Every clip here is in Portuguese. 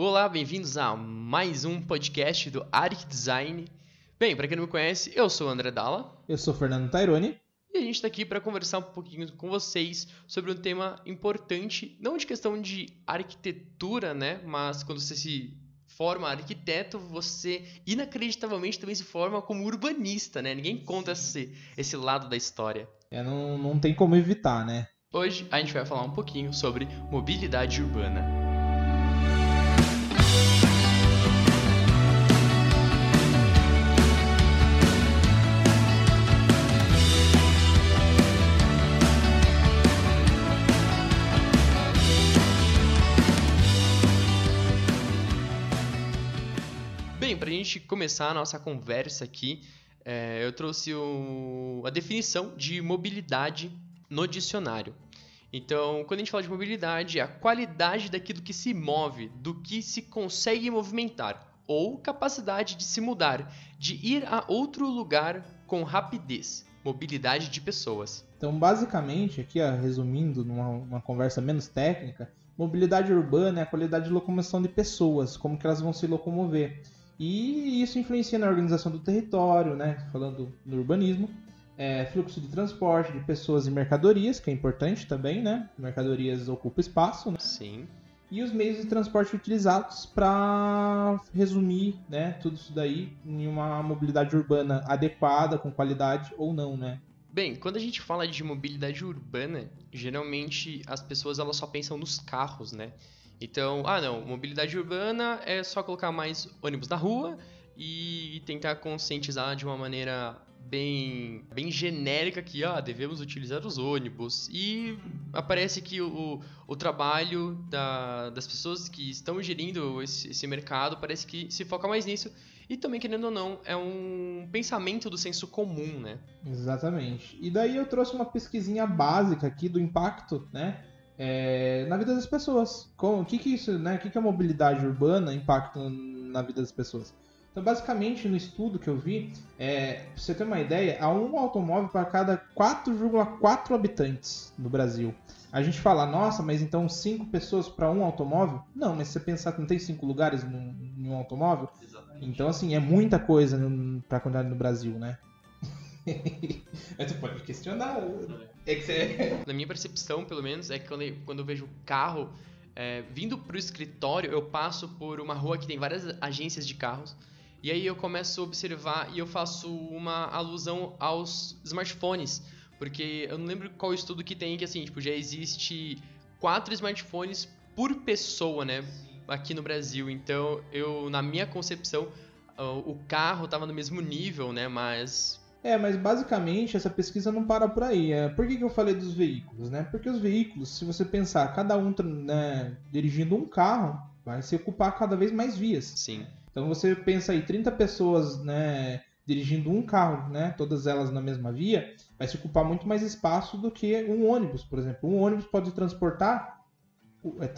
Olá, bem-vindos a mais um podcast do Arc Design. Bem, para quem não me conhece, eu sou o André Dalla. Eu sou o Fernando Taironi. E a gente está aqui para conversar um pouquinho com vocês sobre um tema importante, não de questão de arquitetura, né? Mas quando você se forma arquiteto, você inacreditavelmente também se forma como urbanista, né? Ninguém conta esse, esse lado da história. É, não, não tem como evitar, né? Hoje a gente vai falar um pouquinho sobre mobilidade urbana. Começar a nossa conversa aqui, é, eu trouxe o, a definição de mobilidade no dicionário. Então, quando a gente fala de mobilidade, é a qualidade daquilo que se move, do que se consegue movimentar, ou capacidade de se mudar, de ir a outro lugar com rapidez. Mobilidade de pessoas. Então, basicamente, aqui ó, resumindo numa conversa menos técnica, mobilidade urbana é a qualidade de locomoção de pessoas, como que elas vão se locomover. E isso influencia na organização do território, né? falando no urbanismo, é, fluxo de transporte de pessoas e mercadorias, que é importante também, né? Mercadorias ocupam espaço, né? Sim. E os meios de transporte utilizados para resumir, né, tudo isso daí em uma mobilidade urbana adequada, com qualidade ou não, né? Bem, quando a gente fala de mobilidade urbana, geralmente as pessoas elas só pensam nos carros, né? Então, ah não, mobilidade urbana é só colocar mais ônibus na rua e tentar conscientizar de uma maneira bem, bem genérica que ah, devemos utilizar os ônibus. E aparece que o, o trabalho da, das pessoas que estão gerindo esse, esse mercado parece que se foca mais nisso. E também, querendo ou não, é um pensamento do senso comum, né? Exatamente. E daí eu trouxe uma pesquisinha básica aqui do impacto, né? É, na vida das pessoas. o que, que isso, né? O que, que a mobilidade urbana impacta na vida das pessoas? Então, basicamente, no estudo que eu vi, é, pra você ter uma ideia, há um automóvel para cada 4,4 habitantes no Brasil. A gente fala, nossa, mas então 5 pessoas para um automóvel? Não, mas se você pensar que não tem 5 lugares em um automóvel, Exatamente. então assim, é muita coisa para a quantidade no Brasil, né? Mas tu pode questionar. É que você... Na minha percepção, pelo menos, é que quando eu, quando eu vejo carro é, vindo pro escritório, eu passo por uma rua que tem várias agências de carros. E aí eu começo a observar e eu faço uma alusão aos smartphones. Porque eu não lembro qual estudo que tem que assim, tipo, já existe quatro smartphones por pessoa, né? Aqui no Brasil. Então, eu, na minha concepção, o carro estava no mesmo nível, né? Mas é, mas basicamente essa pesquisa não para por aí. É, por que, que eu falei dos veículos? Né? Porque os veículos, se você pensar, cada um né, dirigindo um carro, vai se ocupar cada vez mais vias. Sim. Então você pensa aí, 30 pessoas né, dirigindo um carro, né, todas elas na mesma via, vai se ocupar muito mais espaço do que um ônibus, por exemplo. Um ônibus pode transportar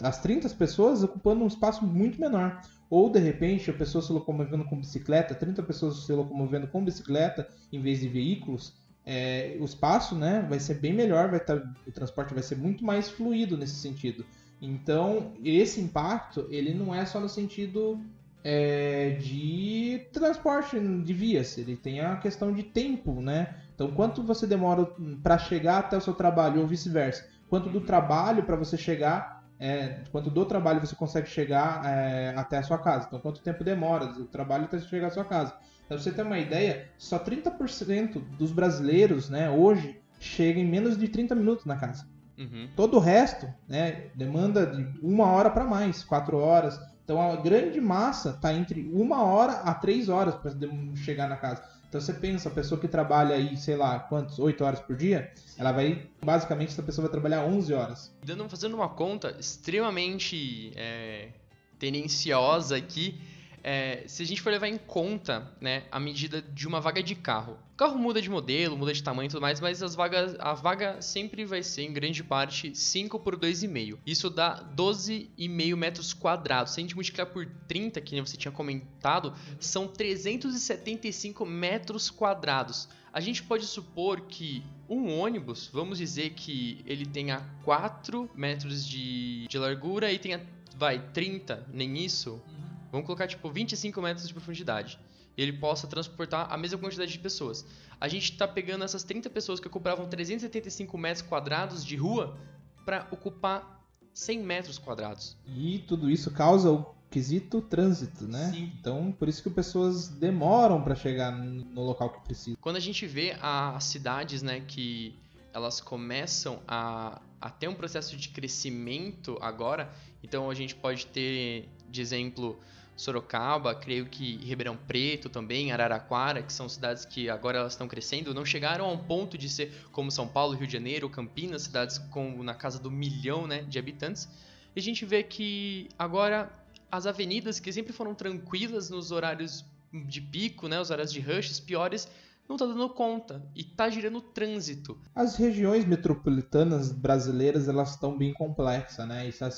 as 30 pessoas ocupando um espaço muito menor. Ou de repente a pessoa se locomovendo com bicicleta, 30 pessoas se locomovendo com bicicleta em vez de veículos, é, o espaço né, vai ser bem melhor, vai tá, o transporte vai ser muito mais fluido nesse sentido. Então, esse impacto, ele não é só no sentido é, de transporte de vias, ele tem a questão de tempo, né? Então, quanto você demora para chegar até o seu trabalho ou vice-versa? Quanto do trabalho para você chegar é, quanto do trabalho você consegue chegar é, até a sua casa. Então, quanto tempo demora o trabalho até chegar à sua casa. Para você ter uma ideia, só 30% dos brasileiros né, hoje chegam em menos de 30 minutos na casa. Uhum. Todo o resto né, demanda de uma hora para mais, quatro horas. Então, a grande massa está entre uma hora a três horas para chegar na casa. Então você pensa, a pessoa que trabalha aí, sei lá, quantos, 8 horas por dia, ela vai, basicamente, essa pessoa vai trabalhar 11 horas. Dando, fazendo uma conta extremamente é, tendenciosa aqui, é, se a gente for levar em conta né, a medida de uma vaga de carro. O carro muda de modelo, muda de tamanho e tudo mais, mas as vagas, a vaga sempre vai ser, em grande parte, 5 por 2,5. Isso dá 12,5 metros quadrados. Se a gente multiplicar por 30, que você tinha comentado, são 375 metros quadrados. A gente pode supor que um ônibus, vamos dizer que ele tenha 4 metros de, de largura e tenha vai, 30, nem isso, Uhum. Vamos colocar tipo 25 metros de profundidade. E ele possa transportar a mesma quantidade de pessoas. A gente tá pegando essas 30 pessoas que ocupavam 375 metros quadrados de rua para ocupar 100 metros quadrados. E tudo isso causa o quesito trânsito, né? Sim. Então, por isso que pessoas demoram para chegar no local que precisa. Quando a gente vê as cidades, né, que elas começam a, a ter um processo de crescimento agora, então a gente pode ter, de exemplo, Sorocaba, creio que Ribeirão Preto também, Araraquara, que são cidades que agora elas estão crescendo, não chegaram a um ponto de ser como São Paulo, Rio de Janeiro, Campinas, cidades com na casa do milhão né, de habitantes. E a gente vê que agora as avenidas que sempre foram tranquilas nos horários de pico, né, os horários de rushes piores, não tá dando conta e tá girando trânsito. As regiões metropolitanas brasileiras, elas estão bem complexas, né? Está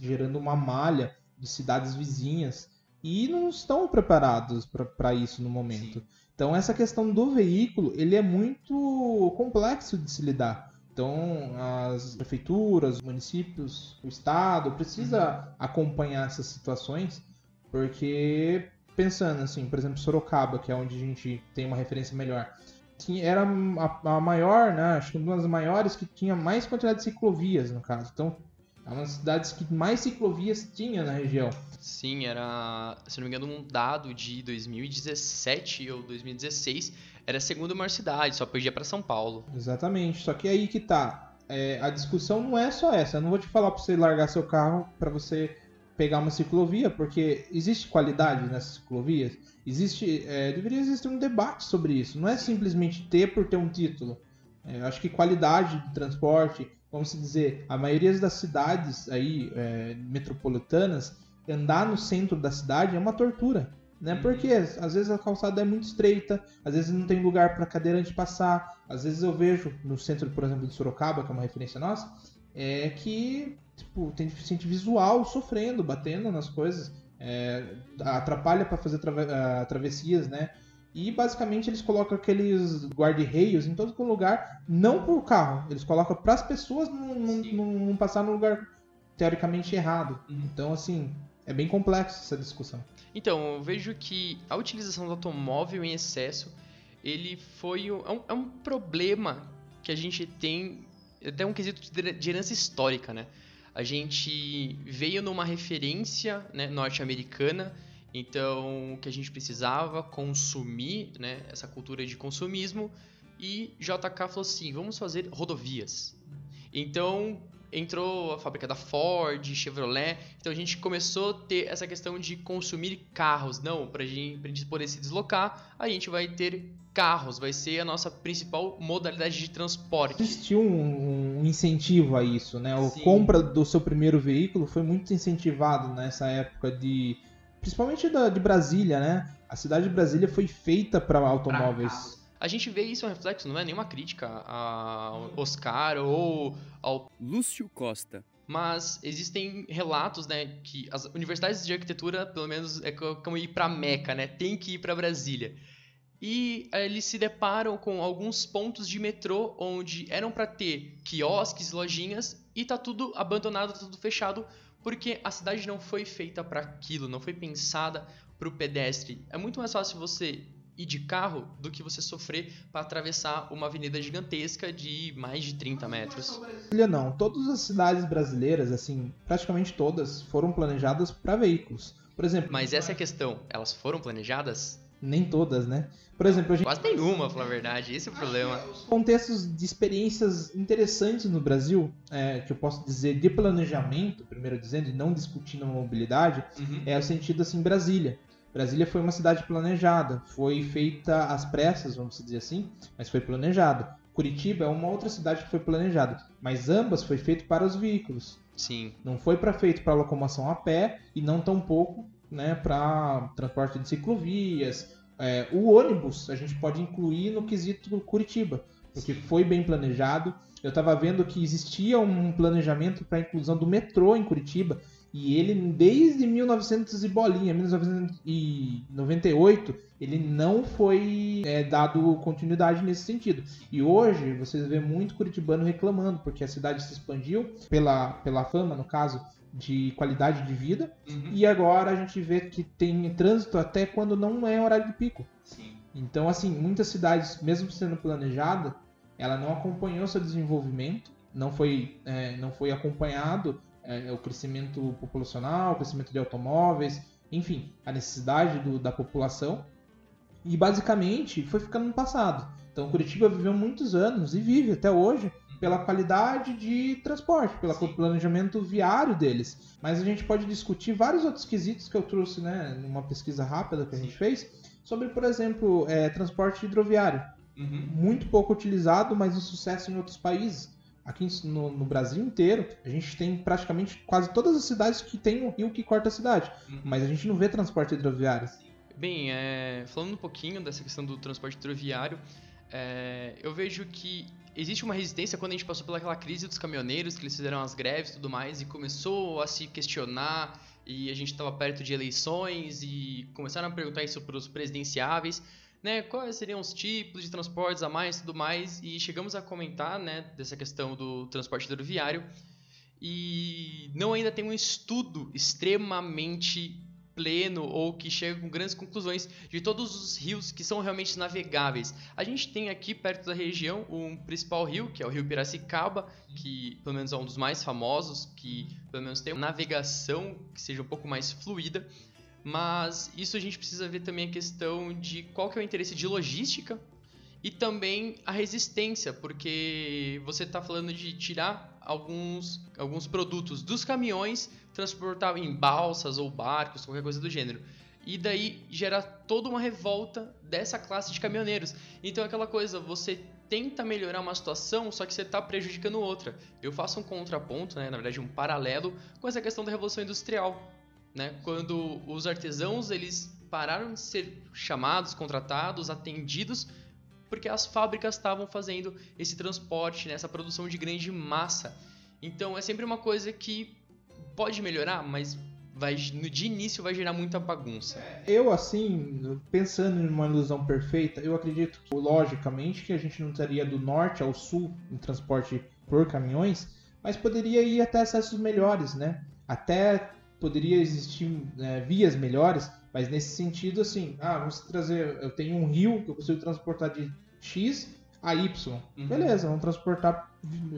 gerando uma malha de cidades vizinhas e não estão preparados para isso no momento. Sim. Então essa questão do veículo, ele é muito complexo de se lidar. Então as prefeituras, os municípios, o estado precisa acompanhar essas situações, porque pensando assim, por exemplo, Sorocaba, que é onde a gente tem uma referência melhor, era a, a maior, né, acho que uma das maiores que tinha mais quantidade de ciclovias, no caso. Então, é uma das cidades que mais ciclovias tinha na região. Sim, era, se não me engano, um dado de 2017 ou 2016, era a segunda maior cidade, só perdia para São Paulo. Exatamente, só que aí que tá. É, a discussão não é só essa. Eu não vou te falar para você largar seu carro para você pegar uma ciclovia, porque existe qualidade nessas ciclovias. Existe, é, deveria existir um debate sobre isso. Não é simplesmente ter por ter um título. É, eu acho que qualidade de transporte, vamos dizer, a maioria das cidades aí é, metropolitanas, andar no centro da cidade é uma tortura. Né? Uhum. Porque às vezes a calçada é muito estreita, às vezes não tem lugar para cadeirante passar. Às vezes eu vejo no centro, por exemplo, de Sorocaba, que é uma referência nossa, é que tipo, tem deficiente visual sofrendo, batendo nas coisas, é, atrapalha para fazer trave uh, travessias, né? E basicamente eles colocam aqueles guarda-reios em todo lugar, não por carro, eles colocam para as pessoas não, não, não, não passar no lugar teoricamente errado. Então, assim, é bem complexo essa discussão. Então, eu vejo que a utilização do automóvel em excesso, ele foi um, é um, é um problema que a gente tem, até um quesito de herança histórica, né? A gente veio numa referência né, norte-americana, então o que a gente precisava consumir, né, essa cultura de consumismo, e JK falou assim, vamos fazer rodovias. Então entrou a fábrica da Ford, Chevrolet, então a gente começou a ter essa questão de consumir carros. Não, para a gente poder se deslocar, a gente vai ter carros, vai ser a nossa principal modalidade de transporte. Existiu um, um incentivo a isso, né? A compra do seu primeiro veículo foi muito incentivado nessa época de, principalmente da, de Brasília, né? A cidade de Brasília foi feita para automóveis. A gente vê isso um reflexo, não é nenhuma crítica ao Oscar ou ao Lúcio Costa. Mas existem relatos, né, que as universidades de arquitetura, pelo menos, é como ir para Meca, né? Tem que ir para Brasília. E eles se deparam com alguns pontos de metrô onde eram para ter quiosques, lojinhas e tá tudo abandonado, tá tudo fechado, porque a cidade não foi feita para aquilo, não foi pensada para o pedestre. É muito mais fácil você ir de carro do que você sofrer para atravessar uma avenida gigantesca de mais de 30 metros. Não, todas as cidades brasileiras, assim, praticamente todas, foram planejadas para veículos. Por exemplo. Mas essa é a questão. Elas foram planejadas? Nem todas, né? Por exemplo, a gente... Quase nenhuma, falar a verdade. Esse é o problema. Contextos de experiências interessantes no Brasil, é, que eu posso dizer de planejamento, primeiro dizendo, e não discutindo a mobilidade, Uhum. é o sentido assim, Brasília. Brasília foi uma cidade planejada, foi feita às pressas, vamos dizer assim, mas foi planejada. Curitiba é uma outra cidade que foi planejada, mas ambas foi feito para os veículos. Sim. Não foi para feito para locomoção a pé e não tampouco né, para transporte de ciclovias. É, o ônibus a gente pode incluir no quesito Curitiba, porque foi bem planejado. Eu estava vendo que existia um planejamento para a inclusão do metrô em Curitiba e ele desde 1900 e bolinha, 1998, ele não foi é, dado continuidade nesse sentido. E hoje vocês vê muito curitibano reclamando porque a cidade se expandiu pela, pela fama, no caso, de qualidade de vida. Uhum. E agora a gente vê que tem trânsito até quando não é horário de pico. Sim. Então, assim, muitas cidades, mesmo sendo planejada, ela não acompanhou seu desenvolvimento, não foi, é, não foi acompanhado é, o crescimento populacional, o crescimento de automóveis, enfim, a necessidade do- da população. E basicamente foi ficando no passado. Então, Curitiba viveu muitos anos e vive até hoje pela qualidade de transporte, pelo Sim. planejamento viário deles. Mas a gente pode discutir vários outros quesitos que eu trouxe, né, numa pesquisa rápida que a gente fez, sobre, por exemplo, é, transporte hidroviário. Uhum. Muito pouco utilizado, mas um sucesso em outros países. Aqui no, no Brasil inteiro, a gente tem praticamente quase todas as cidades que tem um rio que corta a cidade. Uhum. Mas a gente não vê transporte hidroviário. Bem, é, falando um pouquinho dessa questão do transporte hidroviário, é, eu vejo que existe uma resistência quando a gente passou pelaquela crise dos caminhoneiros, que eles fizeram as greves e tudo mais, e começou a se questionar, e a gente estava perto de eleições, e começaram a perguntar isso para os presidenciáveis, né, quais seriam os tipos de transportes a mais e tudo mais, e chegamos a comentar, né, dessa questão do transporte hidroviário, e não ainda tem um estudo extremamente pleno ou que chega com grandes conclusões de todos os rios que são realmente navegáveis. A gente tem aqui perto da região um principal rio, que é o Rio Piracicaba, que pelo menos é um dos mais famosos, que pelo menos tem uma navegação que seja um pouco mais fluida. Mas isso a gente precisa ver também a questão de qual que é o interesse de logística e também a resistência, porque você está falando de tirar alguns, alguns produtos dos caminhões, transportar em balsas ou barcos, qualquer coisa do gênero. E daí gera toda uma revolta dessa classe de caminhoneiros. Então é aquela coisa, você tenta melhorar uma situação, só que você está prejudicando outra. Eu faço um contraponto, né, na verdade um paralelo, com essa questão da Revolução Industrial. Né? Quando os artesãos eles pararam de ser chamados, contratados, atendidos porque as fábricas estavam fazendo esse transporte, né, essa produção de grande massa. Então é sempre uma coisa que pode melhorar, mas vai, de início vai gerar muita bagunça. Eu, assim, pensando em uma ilusão perfeita, eu acredito, que, logicamente, que a gente não estaria do norte ao sul em transporte por caminhões, mas poderia ir até acessos melhores, né? Até poderia existir né, vias melhores, mas nesse sentido, assim, ah, vamos trazer, eu tenho um rio que eu consigo transportar de X a Y. Uhum. Beleza, vamos transportar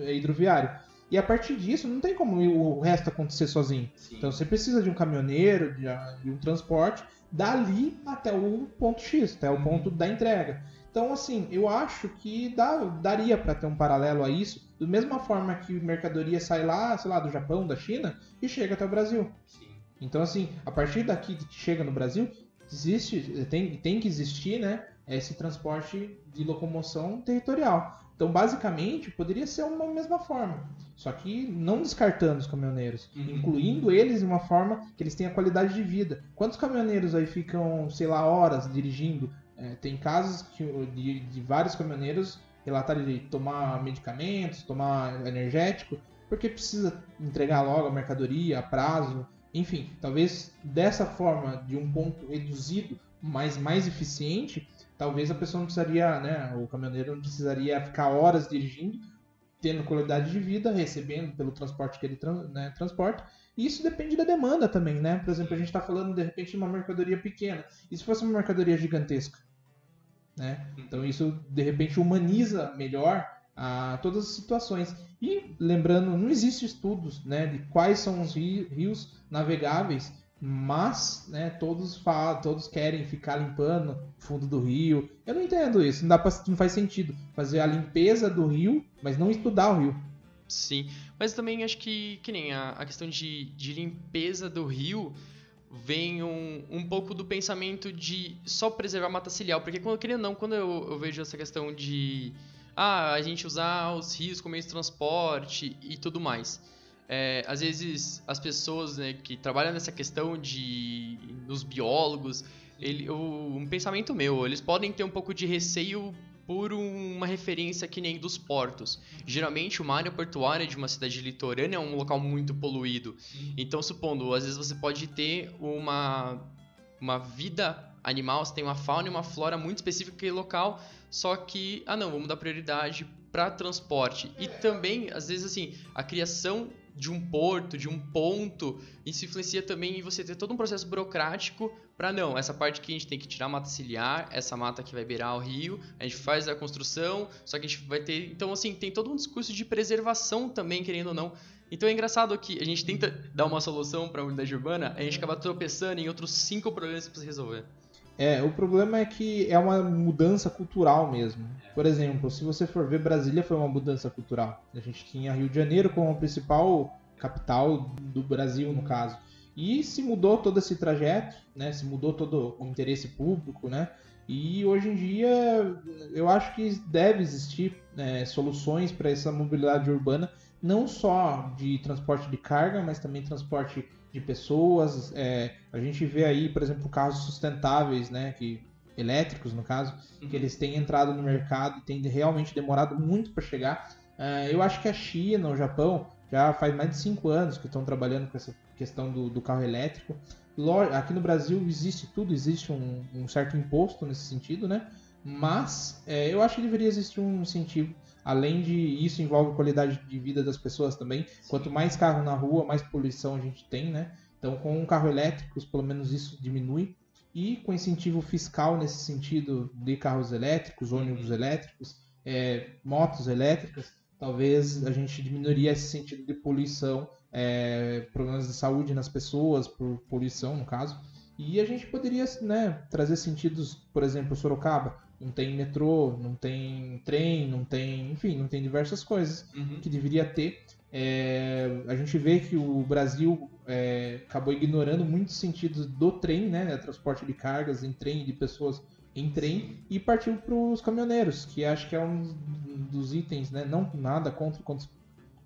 hidroviário. E a partir disso, não tem como o resto acontecer sozinho. Sim. Então você precisa de um caminhoneiro, de, de um transporte, dali até o ponto X, até o Uhum. ponto da entrega. Então, assim, eu acho que dá, daria para ter um paralelo a isso, da mesma forma que mercadoria sai lá, sei lá, do Japão, da China, e chega até o Brasil. Sim. Então, assim, a partir daqui que chega no Brasil, existe, tem, tem que existir, né, esse transporte de locomoção territorial. Então, basicamente, poderia ser uma mesma forma, só que não descartando os caminhoneiros, Uhum. incluindo eles de uma forma que eles tenham qualidade de vida. Quantos caminhoneiros aí ficam, sei lá, horas dirigindo? É, tem casos que, de, de vários caminhoneiros relatarem de tomar medicamentos, tomar energético, porque precisa entregar logo a mercadoria, a prazo, enfim, talvez dessa forma, de um ponto reduzido, mas mais eficiente, talvez a pessoa não precisaria, né, o caminhoneiro não precisaria ficar horas dirigindo, tendo qualidade de vida, recebendo pelo transporte que ele né, transporta. E isso depende da demanda também, né? Por exemplo, a gente está falando de repente de uma mercadoria pequena. E se fosse uma mercadoria gigantesca? Né? Então isso de repente humaniza melhor a todas as situações. E lembrando, não existe estudos né, de quais são os ri- rios navegáveis, mas né, todos falam, todos querem ficar limpando o fundo do rio. Eu não entendo isso, não, dá pra, não faz sentido fazer a limpeza do rio, mas não estudar o rio. Sim, mas também acho que, que nem a, a questão de, de limpeza do rio vem um, um pouco do pensamento de só preservar a mata ciliar, porque quando querendo ou não, quando eu, eu vejo essa questão de ah, a gente usar os rios como meio de transporte e tudo mais. É, às vezes as pessoas né, que trabalham nessa questão de dos biólogos, ele, o, um pensamento meu, eles podem ter um pouco de receio por uma referência que nem dos portos. Geralmente uma área portuária de uma cidade litorânea é um local muito poluído. Então, supondo, às vezes você pode ter uma, uma vida animal, você tem uma fauna e uma flora muito específica naquele local, só que, ah não, vamos dar prioridade para transporte. E também, às vezes, assim, a criação de um porto, de um ponto, isso influencia também em você ter todo um processo burocrático para não, essa parte que a gente tem que tirar a mata ciliar, essa mata que vai beirar o rio, a gente faz a construção, só que a gente vai ter, então assim, tem todo um discurso de preservação também, querendo ou não. Então é engraçado que a gente tenta dar uma solução para a unidade urbana, a gente acaba tropeçando em outros cinco problemas precisa resolver. É, o problema é que é uma mudança cultural mesmo. Por exemplo, se você for ver, Brasília foi uma mudança cultural. A gente tinha Rio de Janeiro como a principal capital do Brasil, no caso. E se mudou todo esse trajeto, né? Se mudou todo o interesse público, né? E hoje em dia eu acho que deve existir né, soluções para essa mobilidade urbana, não só de transporte de carga, mas também transporte de pessoas. É, a gente vê aí, por exemplo, carros sustentáveis, né, que elétricos no caso, uhum. que eles têm entrado no mercado e têm realmente demorado muito para chegar. Uh, eu acho que a China, o Japão, já faz mais de cinco anos que estão trabalhando com essa questão do, do carro elétrico. Aqui no Brasil existe tudo, existe um, um certo imposto nesse sentido, né? Mas é, eu acho que deveria existir um incentivo Além de isso envolve qualidade de vida das pessoas também. Sim. Quanto mais carro na rua, mais poluição a gente tem, né? Então, com um carro elétrico, pelo menos isso diminui. E com incentivo fiscal nesse sentido de carros elétricos, ônibus uhum. elétricos, é, motos elétricas, talvez a gente diminuiria esse sentido de poluição, é, problemas de saúde nas pessoas, por poluição no caso. E a gente poderia né, trazer sentidos, por exemplo, Sorocaba não tem metrô, não tem trem, não tem, enfim, não tem diversas coisas uhum. que deveria ter. É, a gente vê que o Brasil é, acabou ignorando muitos sentidos do trem, né, transporte de cargas em trem, de pessoas em trem, e partiu para os caminhoneiros, que acho que é um dos itens, né, não nada contra, contra os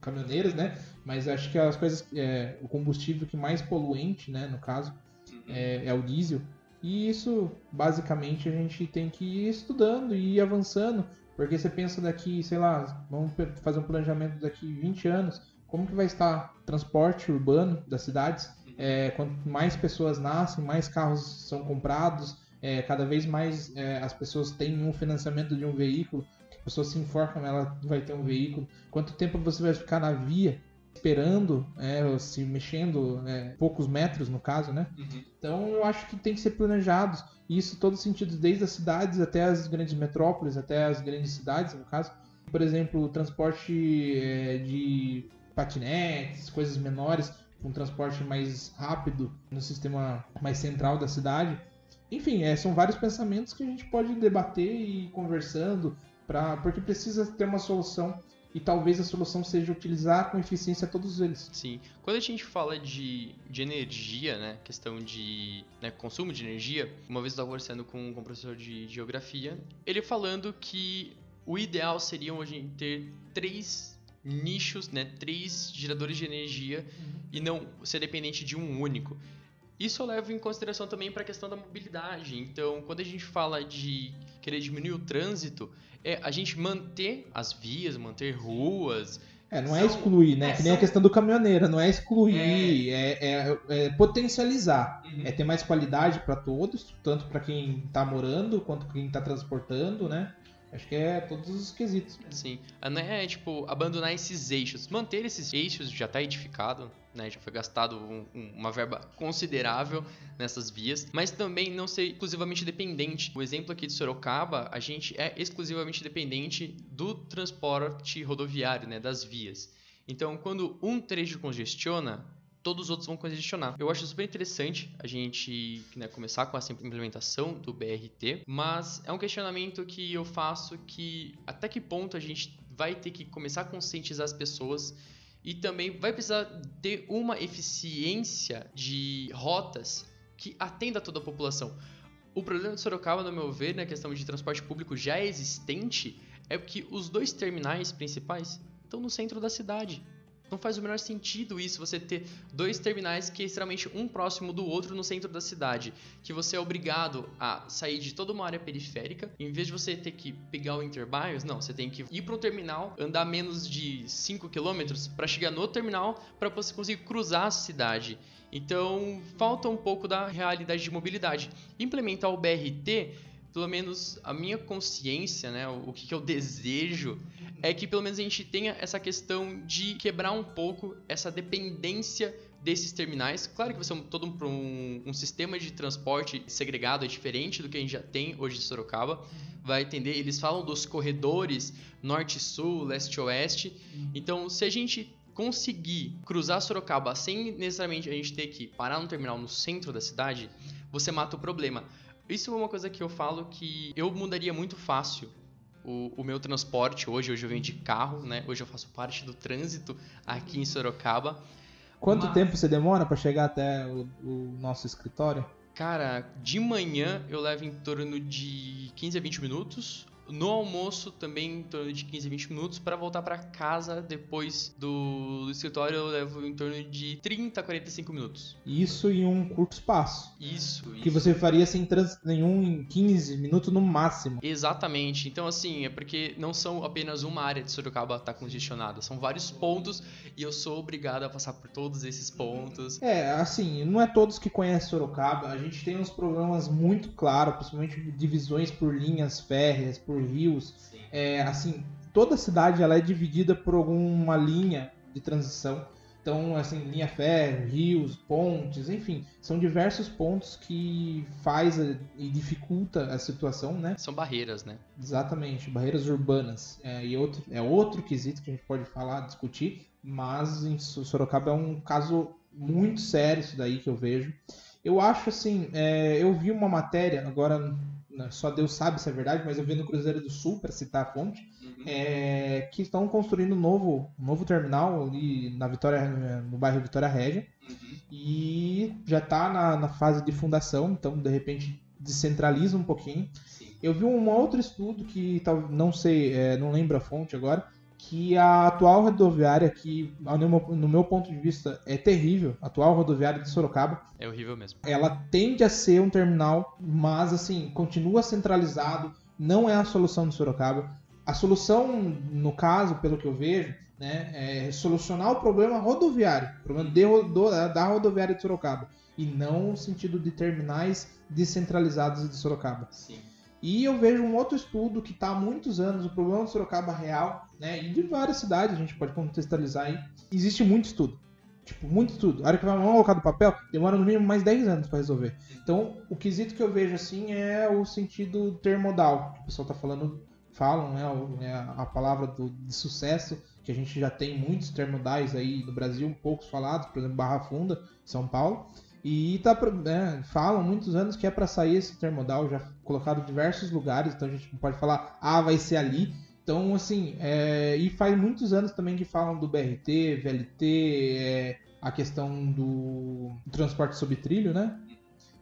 caminhoneiros, né, mas acho que as coisas, é, o combustível que mais poluente, né, no caso, uhum. é, é o diesel. E isso, basicamente, a gente tem que ir estudando e ir avançando, porque você pensa daqui, sei lá, vamos fazer um planejamento daqui 20 anos, como que vai estar o transporte urbano das cidades? É, quanto mais pessoas nascem, mais carros são comprados, é, cada vez mais é, as pessoas têm um financiamento de um veículo, a pessoa se enforca, ela vai ter um veículo. Quanto tempo você vai ficar na via esperando, é, se mexendo é, poucos metros no caso, né? Uhum. Então eu acho que tem que ser planejados. E isso em todos os sentidos, desde as cidades até as grandes metrópoles, até as grandes cidades, no caso. Por exemplo, o transporte é, de patinetes, coisas menores, um transporte mais rápido no sistema mais central da cidade. Enfim, é, são vários pensamentos que a gente pode debater e ir conversando, pra, porque precisa ter uma solução e talvez a solução seja utilizar com eficiência todos eles. Sim. Quando a gente fala de, de energia, né, questão de né, consumo de energia, uma vez eu estava conversando com, com um professor de geografia, ele falando que o ideal seria hoje ter três nichos, né, três geradores de energia uhum. e não ser dependente de um único. Isso eu levo em consideração também para a questão da mobilidade. Então, quando a gente fala de querer diminuir o trânsito, é a gente manter as vias, manter ruas. É, não é é excluir, né? É, que nem a questão do caminhoneiro, não é excluir, é, é, é, é potencializar. Uhum. É ter mais qualidade para todos, tanto para quem está morando quanto para quem está transportando, né? Acho que é todos os quesitos. Sim. Não é, tipo, abandonar esses eixos. Manter esses eixos já está edificado, né? Já foi gastado um, um, uma verba considerável nessas vias, mas também não ser exclusivamente dependente. O exemplo aqui de Sorocaba, a gente é exclusivamente dependente do transporte rodoviário, né? Das vias. Então, quando um trecho congestiona, todos os outros vão congestionar. Eu acho super interessante a gente né, começar com essa implementação do BRT, mas é um questionamento que eu faço que até que ponto a gente vai ter que começar a conscientizar as pessoas e também vai precisar ter uma eficiência de rotas que atenda toda a população. O problema de Sorocaba, no meu ver, na questão de transporte público já existente, é que os dois terminais principais estão no centro da cidade. Não faz o menor sentido isso, você ter dois terminais que é extremamente um próximo do outro no centro da cidade, que você é obrigado a sair de toda uma área periférica, em vez de você ter que pegar o Interbairros, não, você tem que ir para um terminal, andar menos de 5 km para chegar no terminal para você conseguir cruzar a cidade. Então, falta um pouco da realidade de mobilidade. Implementar o BRT pelo menos a minha consciência, né, o que, que eu desejo é que pelo menos a gente tenha essa questão de quebrar um pouco essa dependência desses terminais. Claro que vai ser um, todo um, um, sistema de transporte segregado, é diferente do que a gente já tem hoje em Sorocaba. Vai entender, eles falam dos corredores norte-sul, leste-oeste. Então, se a gente conseguir cruzar Sorocaba sem necessariamente a gente ter que parar no terminal no centro da cidade, você mata o problema. Isso é uma coisa que eu falo que eu mudaria muito fácil o, o, meu transporte hoje. Hoje eu venho de carro, né? Hoje eu faço parte do trânsito aqui em Sorocaba. Quanto Mas... tempo você demora para chegar até o, o, nosso escritório? Cara, de manhã eu levo em torno de 15 a 20 minutos. No almoço, também em torno de 15 a 20 minutos. Para voltar para casa depois do, escritório, eu levo em torno de 30 a 45 minutos. Isso em um curto espaço. Isso. Que isso. você faria sem trânsito nenhum em 15 minutos no máximo. Exatamente. Então, assim, é porque não são apenas uma área de Sorocaba tá congestionada. São vários pontos e eu sou obrigado a passar por todos esses pontos. É, assim, não é todos que conhecem Sorocaba. A gente tem uns programas muito claros, principalmente divisões por linhas férreas, por por rios. É, assim, toda cidade ela é dividida por alguma linha de transição. Então, assim, linha ferro, rios, pontes, enfim, são diversos pontos que faz e dificulta a situação, né? São barreiras, né? Exatamente, barreiras urbanas. É, e outro, é outro quesito que a gente pode falar, discutir, mas em Sorocaba é um caso muito sério isso daí que eu vejo. Eu acho assim, é, eu vi uma matéria, agora só Deus sabe se é verdade, mas eu vi no Cruzeiro do Sul, para citar a fonte, uhum. é, que estão construindo um novo, um novo terminal ali na Vitória, no bairro Vitória Régia, uhum. e já está na, na, fase de fundação, então de repente descentraliza um pouquinho. Sim. Eu vi um outro estudo que não sei, é, não lembro a fonte agora, que a atual rodoviária, que no meu ponto de vista é terrível, a atual rodoviária de Sorocaba. É horrível mesmo. Ela tende a ser um terminal, mas assim, continua centralizado, não é a solução de Sorocaba. A solução, no caso, pelo que eu vejo, né, é solucionar o problema rodoviário, o problema de, do, da rodoviária de Sorocaba, e não no sentido de terminais descentralizados de Sorocaba. Sim. E eu vejo um outro estudo que está há muitos anos, o problema do Sorocaba real, né? E de várias cidades, a gente pode contextualizar aí. Existe muito estudo. Tipo, muito estudo. A hora que vai colocar do papel, demora no mínimo mais 10 anos para resolver. Então, o quesito que eu vejo assim é o sentido termodal. O pessoal tá falando, falam, né? É a palavra do, de sucesso, que a gente já tem muitos termodais aí no Brasil, poucos falados, por exemplo, Barra Funda, São Paulo. E tá, né, falam muitos anos que é para sair esse termodal, já colocado em diversos lugares, então a gente não pode falar, ah, vai ser ali. Então, assim, é, e faz muitos anos também que falam do BRT, VLT, é, a questão do transporte sob trilho, né?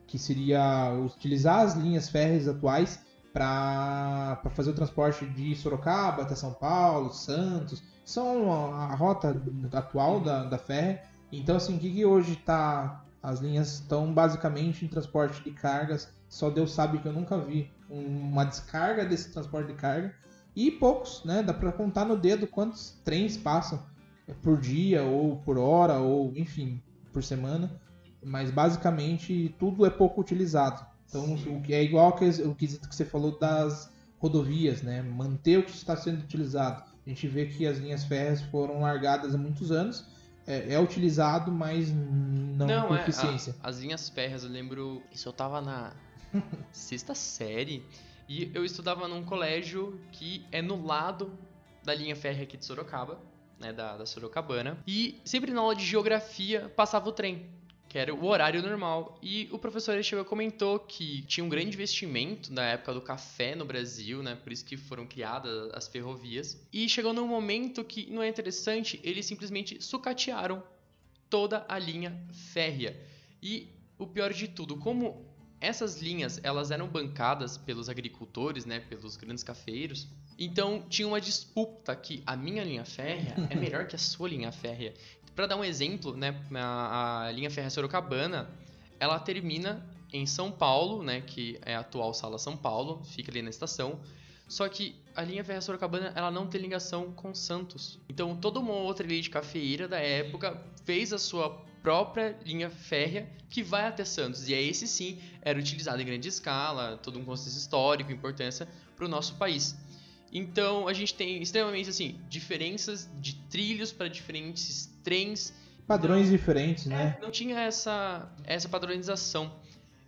Que seria utilizar as linhas férreas atuais para fazer o transporte de Sorocaba até São Paulo, Santos. São a, a rota atual da, da férrea. Então, assim, o que, que hoje está as linhas estão basicamente em transporte de cargas. Só Deus sabe que eu nunca vi uma descarga desse transporte de carga. E poucos, né? Dá para contar no dedo quantos trens passam por dia, ou por hora, ou enfim, por semana. Mas basicamente tudo é pouco utilizado. Então o que é igual o quesito que você falou das rodovias, né? Manter o que está sendo utilizado. A gente vê que as linhas férreas foram largadas há muitos anos é, é, utilizado, mas não, não com é, eficiência. A, as linhas férreas, eu lembro. Isso eu tava na sexta série. E eu estudava num colégio que é no lado da linha férrea aqui de Sorocaba, né? Da, da Sorocabana. E sempre na aula de geografia passava o trem que era o horário normal. E o professor ele chegou e comentou que tinha um grande investimento na época do café no Brasil, né? Por isso que foram criadas as ferrovias. E chegou num momento que não é interessante, eles simplesmente sucatearam toda a linha férrea. E o pior de tudo, como essas linhas elas eram bancadas pelos agricultores, né, pelos grandes cafeiros, então tinha uma disputa que a minha linha férrea é melhor que a sua linha férrea. Para dar um exemplo, né, a, a linha férrea Sorocabana, ela termina em São Paulo, né, que é a atual Sala São Paulo, fica ali na estação. Só que a linha férrea Sorocabana, ela não tem ligação com Santos. Então, toda uma outra linha de cafeíra da época fez a sua própria linha férrea que vai até Santos. E aí, esse sim era utilizado em grande escala, todo um contexto histórico, importância para o nosso país. Então a gente tem extremamente assim diferenças de trilhos para diferentes trens. Padrões então, diferentes, né? É, não tinha essa essa padronização.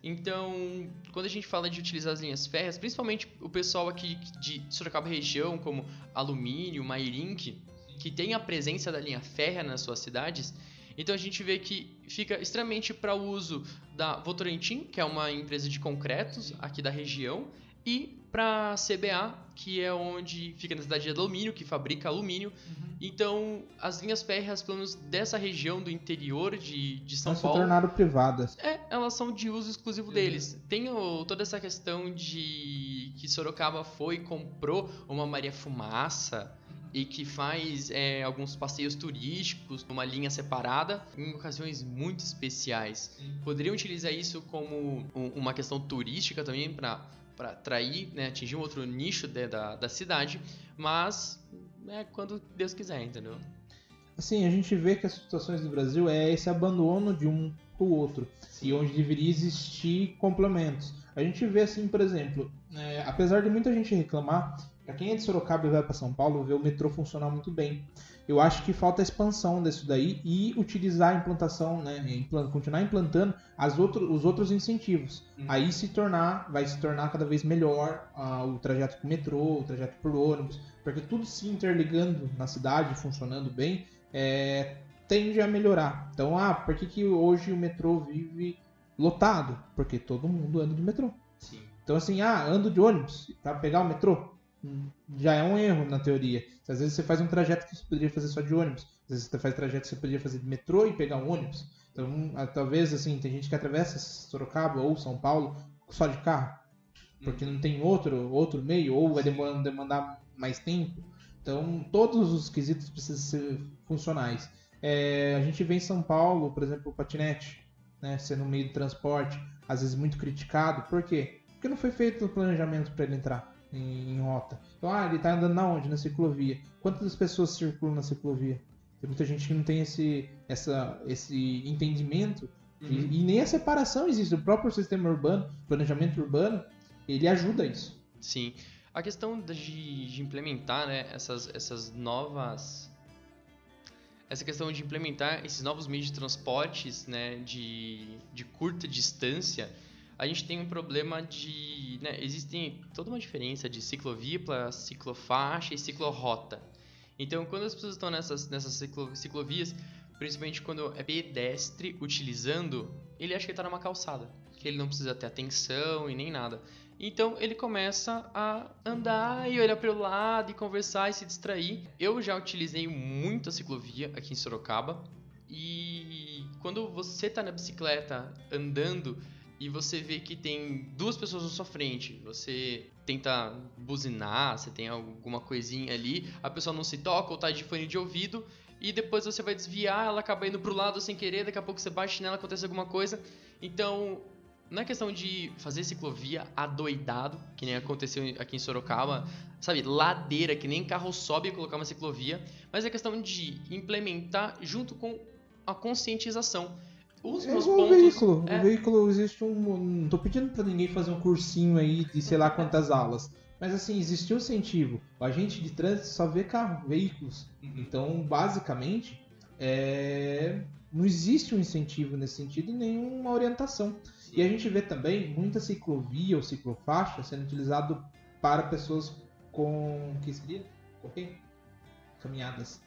Então, quando a gente fala de utilizar as linhas férreas, principalmente o pessoal aqui de Sorocaba região, como Alumínio, Mairink, que tem a presença da linha férrea nas suas cidades, então a gente vê que fica extremamente para o uso da Votorantim, que é uma empresa de concretos aqui da região, e para a CBA, que é onde fica na cidade de alumínio, que fabrica alumínio. Uhum. Então, as linhas férreas, pelo menos dessa região do interior de, de São Elas Paulo. se tornaram privadas. É, elas são de uso exclusivo uhum. deles. Tem o, toda essa questão de que Sorocaba foi e comprou uma Maria Fumaça e que faz é, alguns passeios turísticos numa linha separada em ocasiões muito especiais. Poderiam utilizar isso como um, uma questão turística também para para atrair, né, atingir um outro nicho de, da, da cidade, mas é quando Deus quiser, entendeu? Assim, a gente vê que as situações do Brasil é esse abandono de um para o outro, Sim. e onde deveria existir complementos. A gente vê assim, por exemplo, é, apesar de muita gente reclamar, para quem é de Sorocaba e vai para São Paulo, vê o metrô funcionar muito bem. Eu acho que falta expansão disso daí e utilizar a implantação, né, implant, continuar implantando as outro, os outros incentivos. Uhum. Aí se tornar, vai se tornar cada vez melhor uh, o trajeto por metrô, o trajeto por ônibus, porque tudo se interligando na cidade, funcionando bem, é, tende a melhorar. Então, ah, por que, que hoje o metrô vive lotado? Porque todo mundo anda de metrô. Sim. Então, assim, ah, ando de ônibus para pegar o metrô já é um erro na teoria. Às vezes você faz um trajeto que você poderia fazer só de ônibus. Às vezes você faz trajeto que você poderia fazer de metrô e pegar um ônibus. Então, talvez, assim, tem gente que atravessa Sorocaba ou São Paulo só de carro. Porque não tem outro, outro meio, ou vai demandar, demandar mais tempo. Então, todos os quesitos precisam ser funcionais. É, a gente vê em São Paulo, por exemplo, o patinete, né, sendo um meio de transporte, às vezes muito criticado. Por quê? Porque não foi feito o planejamento para ele entrar em, rota. Então, ah, ele está andando na onde? Na ciclovia. Quantas pessoas circulam na ciclovia? Tem muita gente que não tem esse, essa, esse entendimento uhum. e, e, nem a separação existe. O próprio sistema urbano, planejamento urbano, ele ajuda isso. Sim. A questão de, de implementar né, essas, essas novas essa questão de implementar esses novos meios de transportes né, de, de curta distância a gente tem um problema de. Né, existe toda uma diferença de ciclovia ciclofaixa e ciclorrota. Então, quando as pessoas estão nessas, nessas ciclo, ciclovias, principalmente quando é pedestre utilizando, ele acha que está numa calçada, que ele não precisa ter atenção e nem nada. Então ele começa a andar e olhar para o lado e conversar e se distrair. Eu já utilizei muito a ciclovia aqui em Sorocaba e quando você está na bicicleta andando e você vê que tem duas pessoas na sua frente, você tenta buzinar, você tem alguma coisinha ali, a pessoa não se toca ou tá de fone de ouvido, e depois você vai desviar, ela acaba indo pro lado sem querer, daqui a pouco você bate nela, acontece alguma coisa. Então, não é questão de fazer ciclovia adoidado, que nem aconteceu aqui em Sorocaba, sabe, ladeira, que nem carro sobe e colocar uma ciclovia, mas é questão de implementar junto com a conscientização os é meus pontos. Veículo. É... O veículo existe um. Não tô pedindo para ninguém fazer um cursinho aí de sei lá quantas aulas. Mas assim, existe um incentivo. O agente de trânsito só vê carro, veículos. Uhum. Então, basicamente, é... não existe um incentivo nesse sentido e nenhuma orientação. E a gente vê também muita ciclovia ou ciclofaixa sendo utilizado para pessoas com. que seria? Ok? Caminhadas.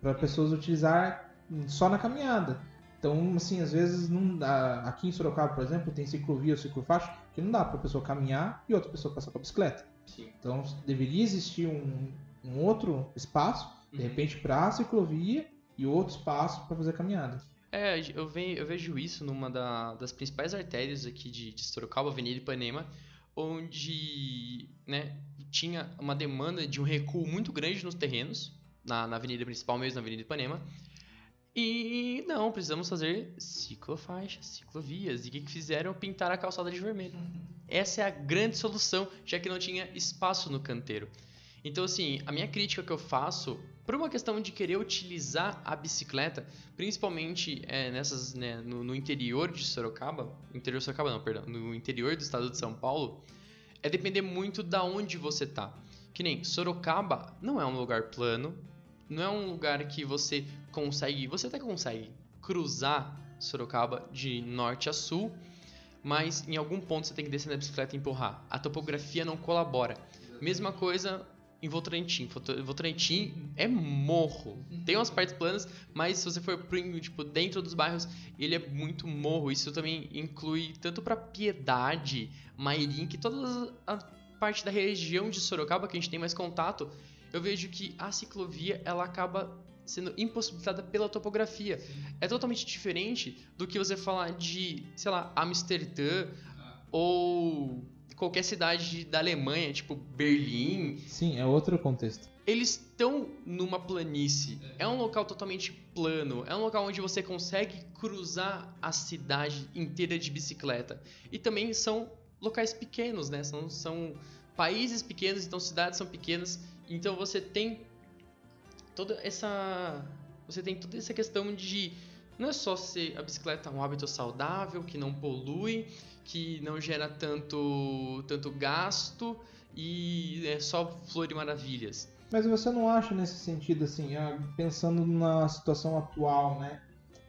Para pessoas utilizar só na caminhada. Então, assim, às vezes não dá. Aqui em Sorocaba, por exemplo, tem ciclovia ou ciclofaixa que não dá para a pessoa caminhar e outra pessoa passar com a bicicleta. Sim. Então, deveria existir um, um outro espaço, de uhum. repente, para a ciclovia e outro espaço para fazer caminhada. É, eu, vejo, eu vejo isso numa da, das principais artérias aqui de, de Sorocaba, Avenida Ipanema, onde né, tinha uma demanda de um recuo muito grande nos terrenos, na, na avenida principal mesmo, na Avenida Ipanema, e não, precisamos fazer ciclofaixas, ciclovias. E o que, que fizeram? Pintar a calçada de vermelho. Essa é a grande solução, já que não tinha espaço no canteiro. Então, assim, a minha crítica que eu faço, por uma questão de querer utilizar a bicicleta, principalmente é, nessas, né, no, no, interior de Sorocaba, interior de Sorocaba não, perdão, no interior do estado de São Paulo, é depender muito da onde você tá. Que nem Sorocaba não é um lugar plano, não é um lugar que você consegue, você até consegue cruzar Sorocaba de norte a sul, mas em algum ponto você tem que descer na bicicleta e empurrar. A topografia não colabora. Mesma coisa em Votorantim. Votorantim é morro. Tem umas partes planas, mas se você for pro, tipo, dentro dos bairros, ele é muito morro. Isso também inclui tanto para Piedade, Mairim, que toda a parte da região de Sorocaba que a gente tem mais contato, eu vejo que a ciclovia ela acaba sendo impossibilitada pela topografia. É totalmente diferente do que você falar de, sei lá, Amsterdã ou qualquer cidade da Alemanha, tipo Berlim. Sim, é outro contexto. Eles estão numa planície. É um local totalmente plano. É um local onde você consegue cruzar a cidade inteira de bicicleta. E também são locais pequenos, né? São, são países pequenos, então cidades são pequenas. Então você tem toda essa você tem toda essa questão de não é só ser a bicicleta um hábito saudável, que não polui, que não gera tanto, tanto gasto e é só flor e maravilhas. Mas você não acha nesse sentido, assim, ah, pensando na situação atual, né?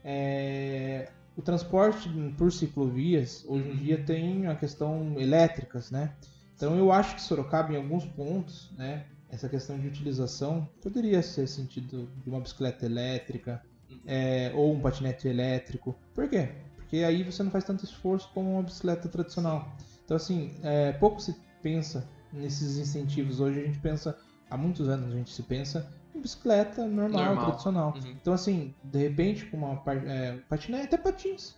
É... O transporte por ciclovias, hoje em dia, tem a questão elétricas, né? Então eu acho que Sorocaba, em alguns pontos, né? Essa questão de utilização poderia ser sentido de uma bicicleta elétrica uhum. é, ou um patinete elétrico. Por quê? Porque aí você não faz tanto esforço como uma bicicleta tradicional. Então, assim, é, pouco se pensa nesses incentivos. Hoje a gente pensa, há muitos anos a gente se pensa em bicicleta normal, normal. tradicional. Uhum. Então, assim, de repente, com uma é, patinete, até patins,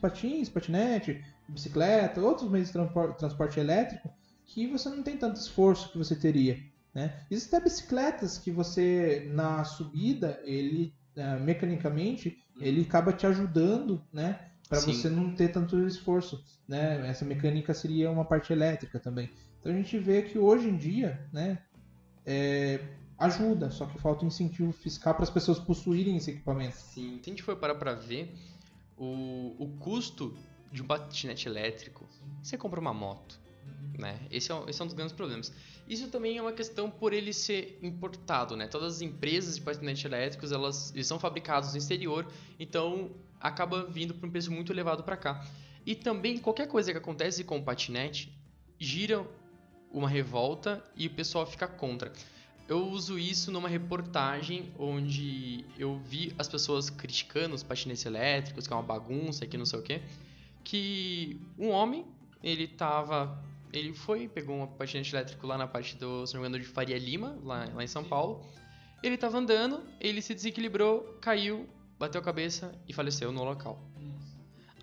patins, patinete, bicicleta, outros meios de transporte, transporte elétrico, que você não tem tanto esforço que você teria. Né? Existem bicicletas que você, na subida, ele, uh, mecanicamente, ele acaba te ajudando, né? para você não ter tanto esforço, né? Essa mecânica seria uma parte elétrica também. Então a gente vê que hoje em dia, né, é, ajuda, só que falta um incentivo fiscal para as pessoas possuírem esse equipamento. Sim, se a gente for parar para ver, o, o custo de um patinete elétrico, você compra uma moto, né? Esse é, esse é um dos grandes problemas. Isso também é uma questão por ele ser importado, né? Todas as empresas de patinetes elétricos, elas, eles são fabricados no exterior, então acaba vindo por um preço muito elevado para cá. E também qualquer coisa que acontece com o patinete gira uma revolta e o pessoal fica contra. Eu uso isso numa reportagem onde eu vi as pessoas criticando os patinetes elétricos, que é uma bagunça, que não sei o que, que um homem, ele tava ele foi, pegou um patinete elétrico lá na parte do, se não me engano, de Faria Lima, lá, lá em São Paulo. Ele tava andando, ele se desequilibrou, caiu, bateu a cabeça e faleceu no local.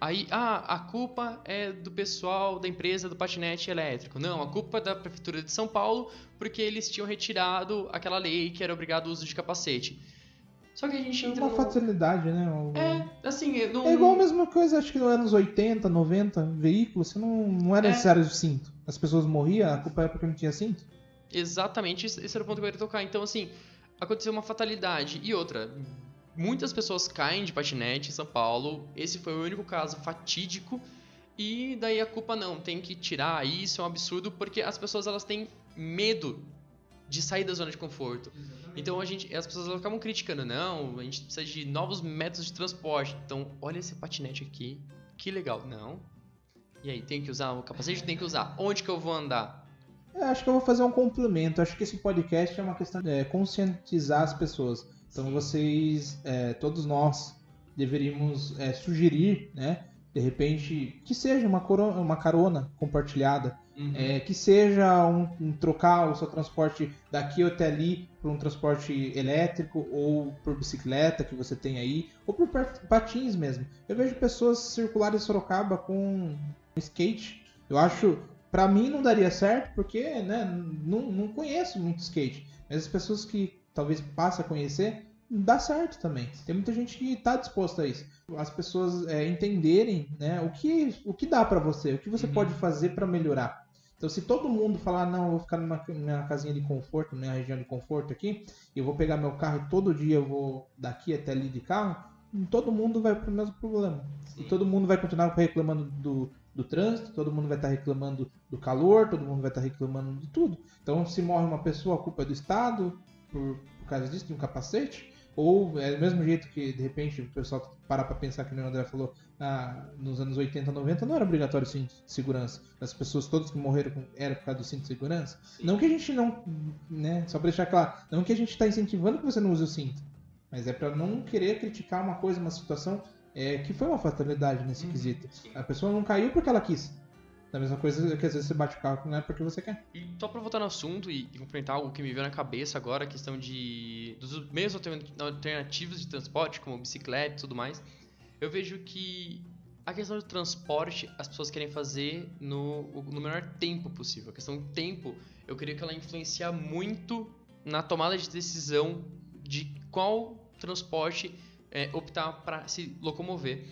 Aí, ah, a culpa é do pessoal da empresa do patinete elétrico. Não, a culpa é da prefeitura de São Paulo porque eles tinham retirado aquela lei que era obrigado o uso de capacete. Só que a gente é entra uma no... fatalidade, né? É, assim... Não... É igual a mesma coisa, acho que nos anos 80, 90, veículos, você não, não era é. necessário cinto. As pessoas morriam, a culpa é porque não tinha cinto? Exatamente, esse era o ponto que eu queria tocar. Então, assim, aconteceu uma fatalidade. E outra, muitas pessoas caem de patinete em São Paulo. Esse foi o único caso fatídico. E daí a culpa não, tem que tirar isso, é um absurdo, porque as pessoas elas têm medo de sair da zona de conforto. Exatamente. Então a gente, as pessoas acabam criticando, não, a gente precisa de novos métodos de transporte. Então, olha esse patinete aqui, que legal. Não. E aí, tem que usar o capacete? Tem que usar. Onde que eu vou andar? Eu acho que eu vou fazer um complemento. Acho que esse podcast é uma questão de é, conscientizar as pessoas. Então vocês, é, todos nós, deveríamos é, sugerir, né? De repente, que seja uma, corona, uma carona compartilhada Uhum. É, que seja um, um, trocar o seu transporte daqui até ali por um transporte elétrico ou por bicicleta que você tem aí, ou por patins mesmo. Eu vejo pessoas circularem em Sorocaba com skate. Eu acho, para mim não daria certo porque né, não, não conheço muito skate. Mas as pessoas que talvez passem a conhecer, dá certo também. Tem muita gente que está disposta a isso. As pessoas é, entenderem né, o, que, o que dá para você, o que você uhum. pode fazer para melhorar. Então, se todo mundo falar, não, eu vou ficar numa minha casinha de conforto, minha região de conforto aqui, e eu vou pegar meu carro e todo dia eu vou daqui até ali de carro, todo mundo vai para o mesmo problema. Sim. E todo mundo vai continuar reclamando do, do trânsito, todo mundo vai estar reclamando do calor, todo mundo vai estar reclamando de tudo. Então, se morre uma pessoa, a culpa é do Estado, por, por causa disso, de um capacete. Ou é do mesmo jeito que, de repente, o pessoal para para pensar que o André falou, ah, nos anos 80, 90 não era obrigatório cinto de segurança. As pessoas todas que morreram era por causa do cinto de segurança. Sim. Não que a gente não, né, só para deixar claro, não que a gente está incentivando que você não use o cinto, mas é para não querer criticar uma coisa, uma situação é, que foi uma fatalidade nesse hum, quesito. Sim. A pessoa não caiu porque ela quis. Da mesma coisa que às vezes você bate o carro não é porque você quer. E só pra voltar no assunto e, e complementar algo que me veio na cabeça agora, a questão de dos meios alternativos de transporte, como bicicleta e tudo mais, eu vejo que a questão do transporte as pessoas querem fazer no, no menor tempo possível. A questão do tempo, eu queria que ela influenciar muito na tomada de decisão de qual transporte é, optar para se locomover.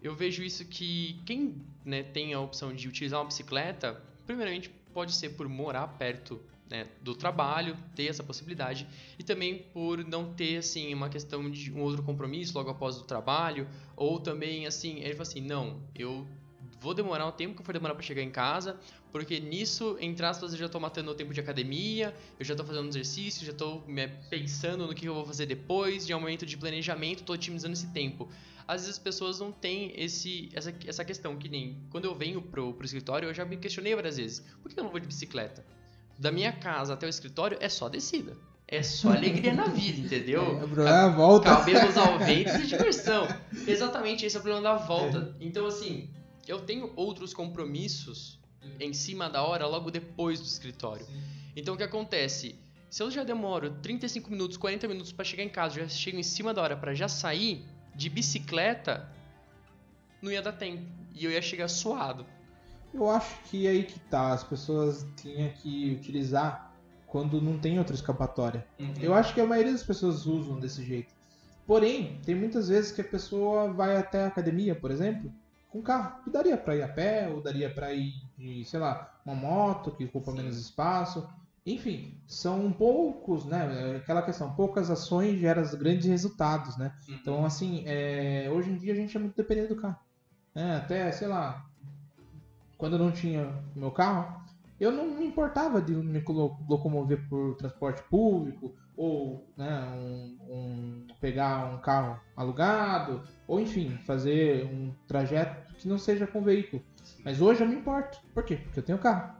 Eu vejo isso que quem né, tem a opção de utilizar uma bicicleta, primeiramente pode ser por morar perto né, do trabalho, ter essa possibilidade, e também por não ter assim uma questão de um outro compromisso logo após o trabalho, ou também assim, ele fala assim, não, eu vou demorar o tempo que eu for demorar para chegar em casa, porque nisso, entre aspas, eu já estou matando o tempo de academia, eu já estou fazendo exercício, já estou pensando no que eu vou fazer depois, de aumento de planejamento, estou otimizando esse tempo às vezes as pessoas não têm esse, essa, essa questão, que nem quando eu venho pro, pro escritório, eu já me questionei várias vezes, por que eu não vou de bicicleta? Da minha casa até o escritório é só descida. É só alegria na vida, entendeu? É, a volta. Cabelos ao vento e diversão. Exatamente, esse é o problema da volta. É. Então, assim, eu tenho outros compromissos em cima da hora logo depois do escritório. Sim. Então, o que acontece? Se eu já demoro 35 minutos, 40 minutos para chegar em casa, já chego em cima da hora para já sair, de bicicleta, não ia dar tempo. E eu ia chegar suado. Eu acho que é aí que tá. As pessoas tinham que utilizar quando não tem outra escapatória. Uhum. Eu acho que a maioria das pessoas usam desse jeito. Porém, tem muitas vezes que a pessoa vai até a academia, por exemplo, com carro. Que daria para ir a pé, ou daria para ir de, sei lá, uma moto que ocupa Sim. menos espaço. Enfim, são poucos, né? Aquela questão, poucas ações geram grandes resultados, né? Uhum. Então, assim, é, hoje em dia a gente é muito dependente do carro. Né? Até, sei lá, quando eu não tinha meu carro, eu não me importava de me locomover por transporte público ou né, um, um, pegar um carro alugado ou enfim fazer um trajeto que não seja com veículo. Mas hoje eu me importo. Por quê? Porque eu tenho carro.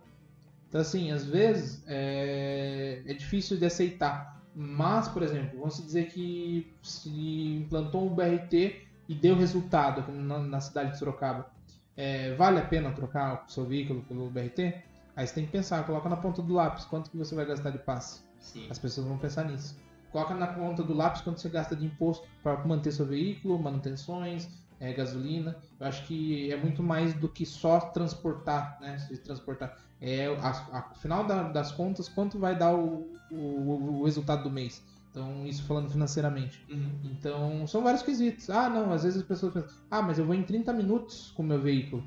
Então, assim, às vezes é, é difícil de aceitar. Mas, por exemplo, vamos dizer que se implantou um BRT e deu resultado na, na cidade de Sorocaba. É, vale a pena trocar o seu veículo pelo BRT? Aí você tem que pensar, coloca na ponta do lápis quanto que você vai gastar de passe. Sim. As pessoas vão pensar nisso. Coloca na ponta do lápis quanto você gasta de imposto para manter seu veículo, manutenções, é, gasolina. Eu acho que é muito mais do que só transportar, né? Se transportar é a, final da, das contas quanto vai dar o, o, o, resultado do mês. Então, isso falando financeiramente. Uhum. Então, são vários quesitos. Ah, não, às vezes as pessoas pensam, ah, mas eu vou em 30 minutos com o meu veículo.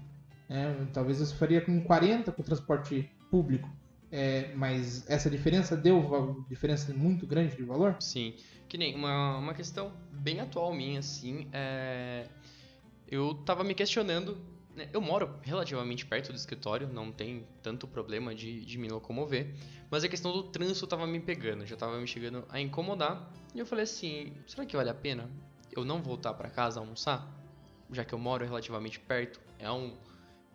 É, talvez eu faria com 40 com o transporte público. É, mas essa diferença deu diferença muito grande de valor? Sim. Que nem uma, uma questão bem atual minha, assim, é... eu tava me questionando né, eu moro relativamente perto do escritório, não tem tanto problema de, de me locomover, mas a questão do trânsito tava me pegando, já tava me chegando a incomodar, e eu falei assim, será que vale a pena eu não voltar para casa almoçar? Já que eu moro relativamente perto, é um,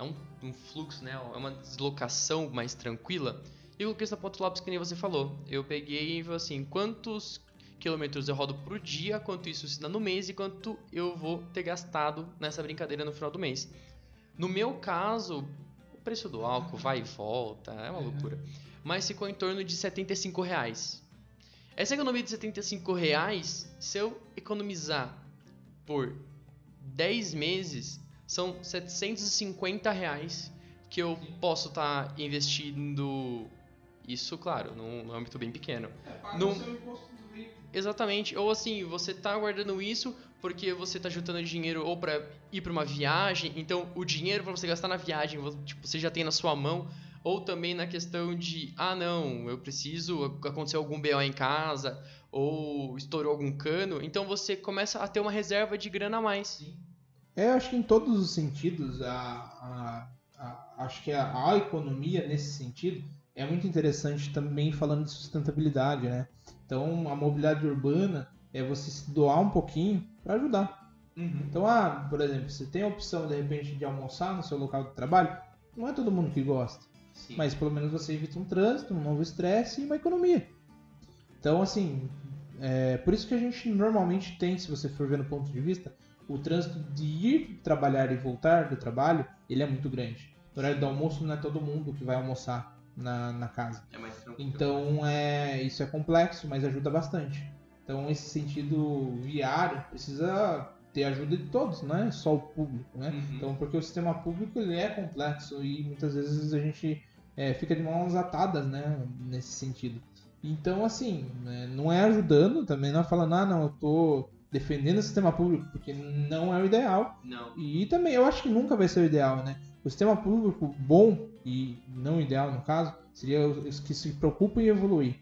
é um, um fluxo, né, é uma deslocação mais tranquila, e eu coloquei essa ponto lápis que nem você falou, eu peguei e falei assim, quantos quilômetros eu rodo por dia, quanto isso se dá no mês e quanto eu vou ter gastado nessa brincadeira no final do mês. No meu caso, o preço do álcool vai e volta, é uma é. loucura. Mas ficou em torno de 75 reais. Essa economia de 75 reais, se eu economizar por 10 meses, são 750 reais que eu posso estar tá investindo. Isso, claro, num, num âmbito bem pequeno. É, no... seu imposto do Exatamente. Ou assim, você tá guardando isso porque você tá juntando dinheiro ou para ir para uma viagem, então o dinheiro para você gastar na viagem, tipo, você já tem na sua mão, ou também na questão de, ah, não, eu preciso, aconteceu algum BO em casa, ou estourou algum cano, então você começa a ter uma reserva de grana a mais. Sim. É, acho que em todos os sentidos, a, a, a, acho que a, a economia nesse sentido é muito interessante também falando de sustentabilidade, né? Então, a mobilidade urbana é você se doar um pouquinho para ajudar. Uhum. Então, ah, por exemplo, você tem a opção de repente de almoçar no seu local de trabalho, não é todo mundo que gosta, Sim. mas pelo menos você evita um trânsito, um novo estresse e uma economia. Então, assim, é por isso que a gente normalmente tem, se você for ver no ponto de vista, o trânsito de ir trabalhar e voltar do trabalho, ele é muito grande. No horário do almoço não é todo mundo que vai almoçar na, na casa. É mais tranquilo. Então, é, isso é complexo, mas ajuda bastante. Então, esse sentido viário precisa ter ajuda de todos, não é só o público, né? Uhum. Então, porque o sistema público ele é complexo e muitas vezes a gente é, fica de mãos atadas, né? Nesse sentido. Então, assim, né, não é ajudando, também não é falando, ah, não, eu tô defendendo o sistema público, porque não é o ideal. Não. E também, eu acho que nunca vai ser o ideal, né? O sistema público bom, e não ideal no caso, seria os que se preocupam em evoluir.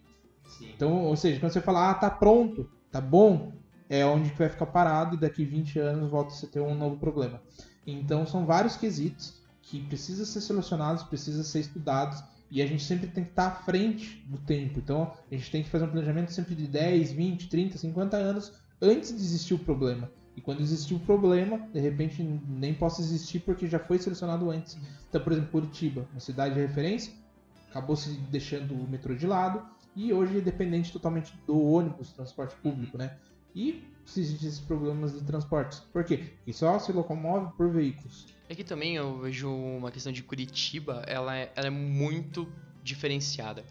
Sim. Então, ou seja, quando você fala, ah, tá pronto, tá bom, é onde que vai ficar parado e daqui 20 anos volta a você ter um novo problema. Então, são vários quesitos que precisam ser solucionados, precisam ser estudados e a gente sempre tem que estar à frente do tempo. Então, a gente tem que fazer um planejamento sempre de 10, 20, 30, 50 anos antes de existir o problema. E quando existir o problema, de repente nem possa existir porque já foi selecionado antes. Então, por exemplo, Curitiba, uma cidade de referência, acabou se deixando o metrô de lado e hoje é dependente totalmente do ônibus, transporte público, né? E se existem esses problemas de transportes. Por quê? Porque só se locomove por veículos. Aqui também eu vejo uma questão de Curitiba, ela é, ela é muito diferenciada.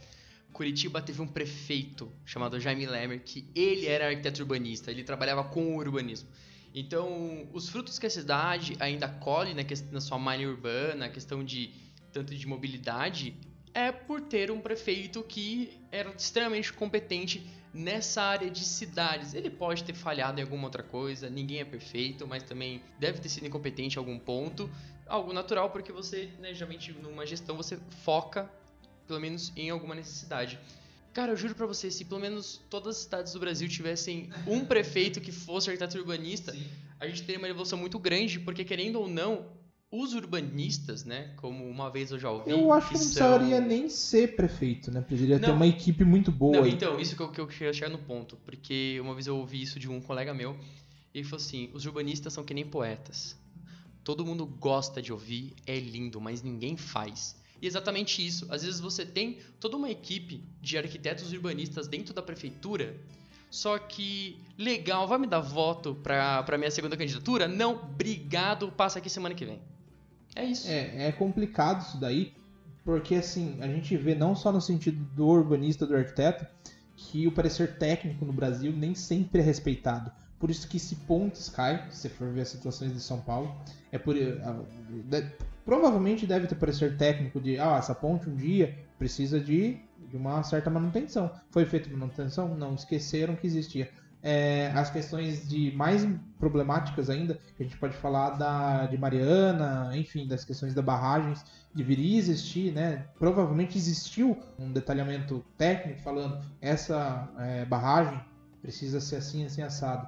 Curitiba teve um prefeito chamado Jaime Lemmer, que ele era arquiteto urbanista, ele trabalhava com o urbanismo. Então, os frutos que a cidade ainda colhe na, questão, na sua malha urbana, a questão de tanto de mobilidade, é por ter um prefeito que era extremamente competente nessa área de cidades. Ele pode ter falhado em alguma outra coisa, ninguém é perfeito, mas também deve ter sido incompetente em algum ponto. Algo natural, porque você, né, geralmente numa gestão, você foca pelo menos em alguma necessidade. Cara, eu juro pra você, se pelo menos todas as cidades do Brasil tivessem um prefeito que fosse arquiteto urbanista, a gente teria uma evolução muito grande, porque querendo ou não, os urbanistas, né, como uma vez eu já ouvi, Eu acho que não são- precisaria nem ser prefeito, né? Precisaria ter uma equipe muito boa. Não, aí. então, isso que eu, que eu queria chegar no ponto. Porque uma vez eu ouvi isso de um colega meu. E ele falou assim: os urbanistas são que nem poetas. Todo mundo gosta de ouvir, é lindo, mas ninguém faz. E exatamente isso. Às vezes você tem toda uma equipe de arquitetos urbanistas dentro da prefeitura. Só que, legal, vai me dar voto pra, pra minha segunda candidatura? Não, obrigado, passa aqui semana que vem. É isso. É, é complicado isso daí, porque assim, a gente vê não só no sentido do urbanista, do arquiteto, que o parecer técnico no Brasil nem sempre é respeitado. Por isso que se pontes cai, se for ver as situações de São Paulo, é por provavelmente deve ter parecer técnico de, ah, essa ponte um dia precisa de, de uma certa manutenção. Foi feita manutenção? Não, esqueceram que existia. É, as questões de mais problemáticas ainda, que a gente pode falar da, de Mariana, enfim, das questões da barragens, deveria existir, né? Provavelmente existiu um detalhamento técnico falando essa é, barragem precisa ser assim, assim, assado.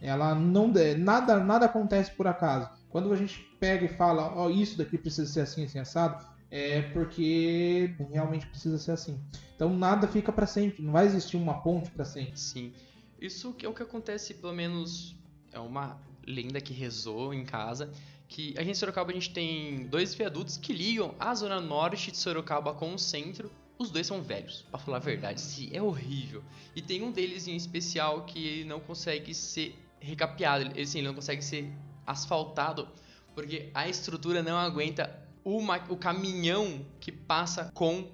Ela não nada nada acontece por acaso. Quando a gente pega e fala, ó, isso daqui precisa ser assim, assim, assado, é porque realmente precisa ser assim. Então nada fica para sempre, não vai existir uma ponte para sempre. Sim. Isso é o que acontece, pelo menos é uma lenda que rezou em casa, que a gente em Sorocaba a gente tem dois viadutos que ligam a zona norte de Sorocaba com o centro. Os dois são velhos, pra falar a verdade, sim, é horrível. E tem um deles em especial que ele não consegue ser recapeado, ele, assim, ele não consegue ser asfaltado, porque a estrutura não aguenta o, ma- o caminhão que passa com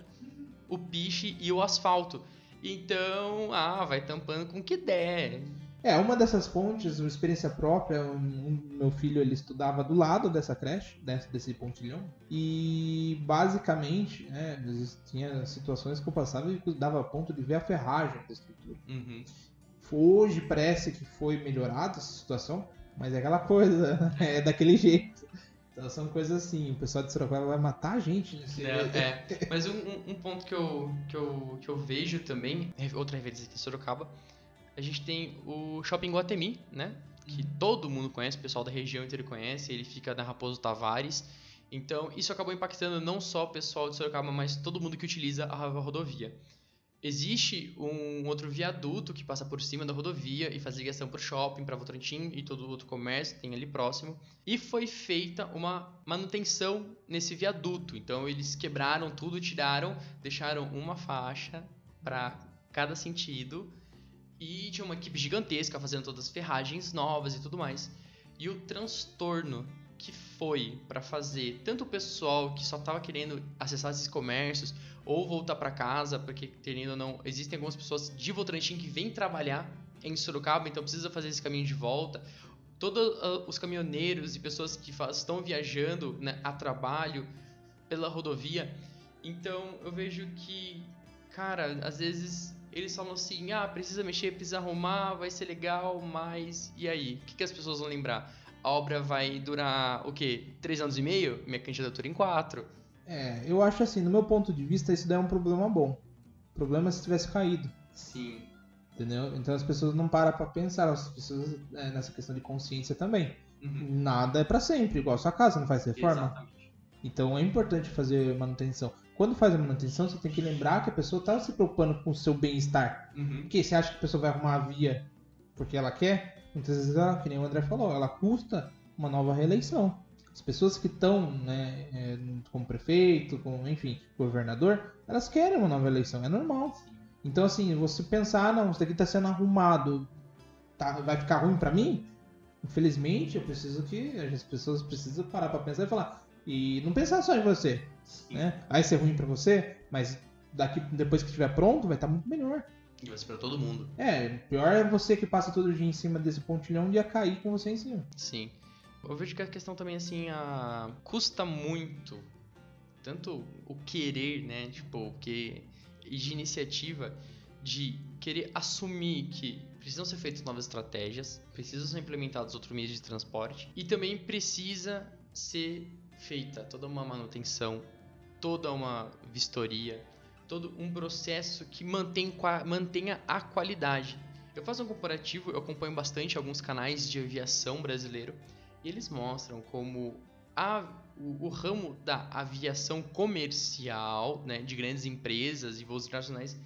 o piche e o asfalto. Então, ah, vai tampando com o que der. É, uma dessas pontes, uma experiência própria, um, um- meu filho ele estudava do lado dessa creche, desse, desse pontilhão, e basicamente, né, tinha situações que eu passava e dava ponto de ver a ferragem da estrutura. Uhum. Hoje parece que foi melhorada essa situação, mas é aquela coisa, é daquele jeito. Então são coisas assim, o pessoal de Sorocaba vai matar a gente nesse É, é. Mas um, um- ponto que eu, que, eu, que eu vejo também, outra referência aqui em Sorocaba, a gente tem o Shopping Guatemi, né? que todo mundo conhece, o pessoal da região inteira conhece, ele fica na Raposo Tavares. Então, isso acabou impactando não só o pessoal de Sorocaba, mas todo mundo que utiliza a rodovia. Existe um outro viaduto que passa por cima da rodovia e faz ligação para o shopping, para Votorantim e todo outro comércio que tem ali próximo. E foi feita uma manutenção nesse viaduto. Então eles quebraram tudo, tiraram, deixaram uma faixa para cada sentido e tinha uma equipe gigantesca fazendo todas as ferragens novas e tudo mais. E o transtorno que foi para fazer tanto o pessoal que só estava querendo acessar esses comércios ou voltar para casa, porque querendo ou não, existem algumas pessoas de Votorantim que vêm trabalhar em Sorocaba, então precisa fazer esse caminho de volta. Todos uh, os caminhoneiros e pessoas que estão viajando né, a trabalho pela rodovia. Então eu vejo que, cara, às vezes eles falam assim: ah, precisa mexer, precisa arrumar, vai ser legal, mas e aí? O que, que as pessoas vão lembrar? A obra vai durar o quê? Três anos e meio? Minha candidatura em quatro. É, eu acho assim, no meu ponto de vista, isso daí é um problema bom. O problema é se tivesse caído. Sim. Entendeu? Então as pessoas não param pra pensar, as pessoas é, nessa questão de consciência também. Uhum. Nada é para sempre, igual a sua casa não faz reforma. Exatamente. Então é importante fazer manutenção quando faz a manutenção, você tem que lembrar que a pessoa está se preocupando com o seu bem-estar. Uhum. Porque você acha que a pessoa vai arrumar a via porque ela quer? Muitas vezes, ela, que nem o André falou, ela custa uma nova reeleição. As pessoas que estão né, é, como prefeito, como, enfim, governador, elas querem uma nova eleição, é normal. Então, assim, você pensar, ah, não, isso daqui está sendo arrumado, tá, vai ficar ruim para mim? Infelizmente, eu preciso que as pessoas precisam parar para pensar e falar, e não pensar só em você. Né? Vai ser ruim para você, mas daqui depois que estiver pronto, vai estar tá muito melhor. E vai ser pra todo mundo. É, pior é você que passa todo dia em cima desse pontilhão e ia cair com você em cima. Sim. Eu vejo que a questão também, assim, a... custa muito. Tanto o querer, né? Tipo, que de iniciativa de querer assumir que precisam ser feitas novas estratégias, precisam ser implementados outros meios de transporte e também precisa ser feita toda uma manutenção, toda uma vistoria, todo um processo que mantém, mantenha a qualidade. Eu faço um comparativo, eu acompanho bastante alguns canais de aviação brasileiro e eles mostram como a, o, o, ramo da aviação comercial, né, de grandes empresas e voos internacionais,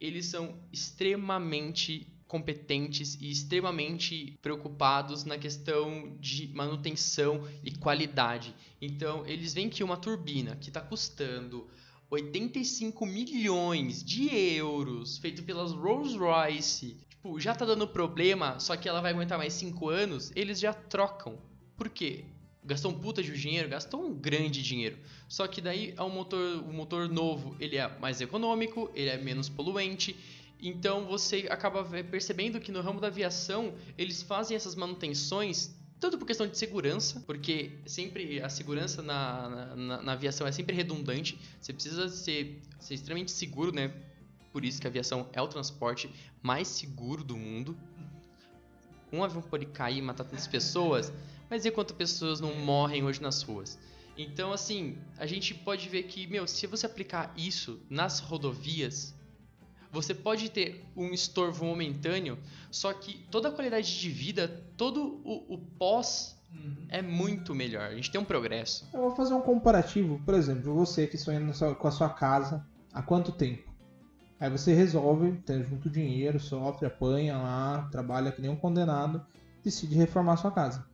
eles são extremamente competentes e extremamente preocupados na questão de manutenção e qualidade. Então, eles veem que uma turbina que está custando 85 milhões de euros, feito pelas Rolls-Royce, tipo, já está dando problema, só que ela vai aguentar mais 5 anos, eles já trocam. Por quê? Gastou um puta de dinheiro, gastou um grande dinheiro. Só que daí é um motor, um motor novo, ele é mais econômico, ele é menos poluente, então você acaba percebendo que no ramo da aviação eles fazem essas manutenções tanto por questão de segurança, porque sempre a segurança na, na, na, aviação é sempre redundante. Você precisa ser, ser extremamente seguro, né? Por isso que a aviação é o transporte mais seguro do mundo. Um avião pode cair e matar tantas pessoas, mas e quantas pessoas não morrem hoje nas ruas? Então, assim, a gente pode ver que, meu, se você aplicar isso nas rodovias, você pode ter um estorvo momentâneo, só que toda a qualidade de vida, todo o, o pós uhum. é muito melhor. A gente tem um progresso. Eu vou fazer um comparativo. Por exemplo, você que sonha com a sua casa há quanto tempo? Aí você resolve, tem junto dinheiro, sofre, apanha lá, trabalha que nem um condenado, decide reformar a sua casa.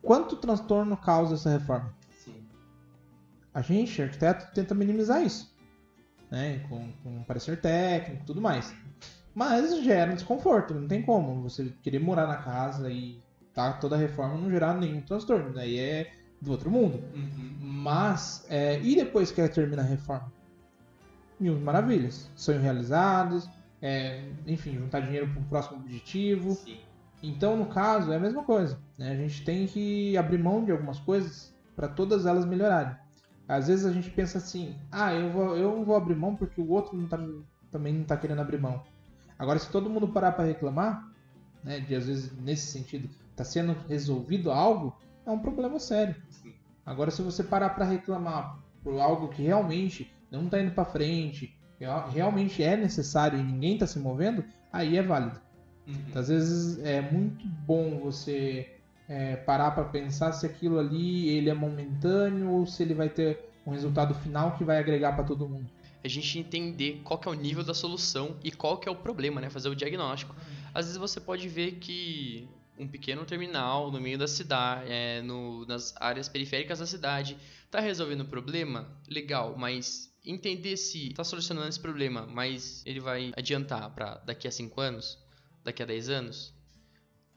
Quanto transtorno causa essa reforma? Sim. A gente, arquiteto, tenta minimizar isso né? Com, com parecer técnico tudo mais. Mas gera um desconforto, não tem como. Você querer morar na casa e tá toda a reforma não gerar nenhum transtorno. Daí é do outro mundo. Uhum. Mas, é, e depois que termina a reforma? Mil maravilhas. Sonhos realizados, é, enfim, juntar dinheiro para o próximo objetivo. Sim. Então, no caso, é a mesma coisa. Né? A gente tem que abrir mão de algumas coisas para todas elas melhorarem. Às vezes a gente pensa assim, ah, eu vou, eu vou abrir mão porque o outro não tá, também não está querendo abrir mão. Agora, se todo mundo parar para reclamar, né, de às vezes nesse sentido, está sendo resolvido algo, é um problema sério. Agora, se você parar para reclamar por algo que realmente não está indo para frente, realmente é necessário e ninguém está se movendo, aí é válido. Uhum. Às vezes é muito bom você é, parar para pensar se aquilo ali ele é momentâneo ou se ele vai ter um resultado final que vai agregar para todo mundo. A gente entender qual que é o nível da solução e qual que é o problema, né? Fazer o diagnóstico. Às vezes você pode ver que um pequeno terminal no meio da cidade, é, no, nas áreas periféricas da cidade, está resolvendo o problema, legal, mas entender se está solucionando esse problema, mas ele vai adiantar para daqui a 5 anos, daqui a 10 anos?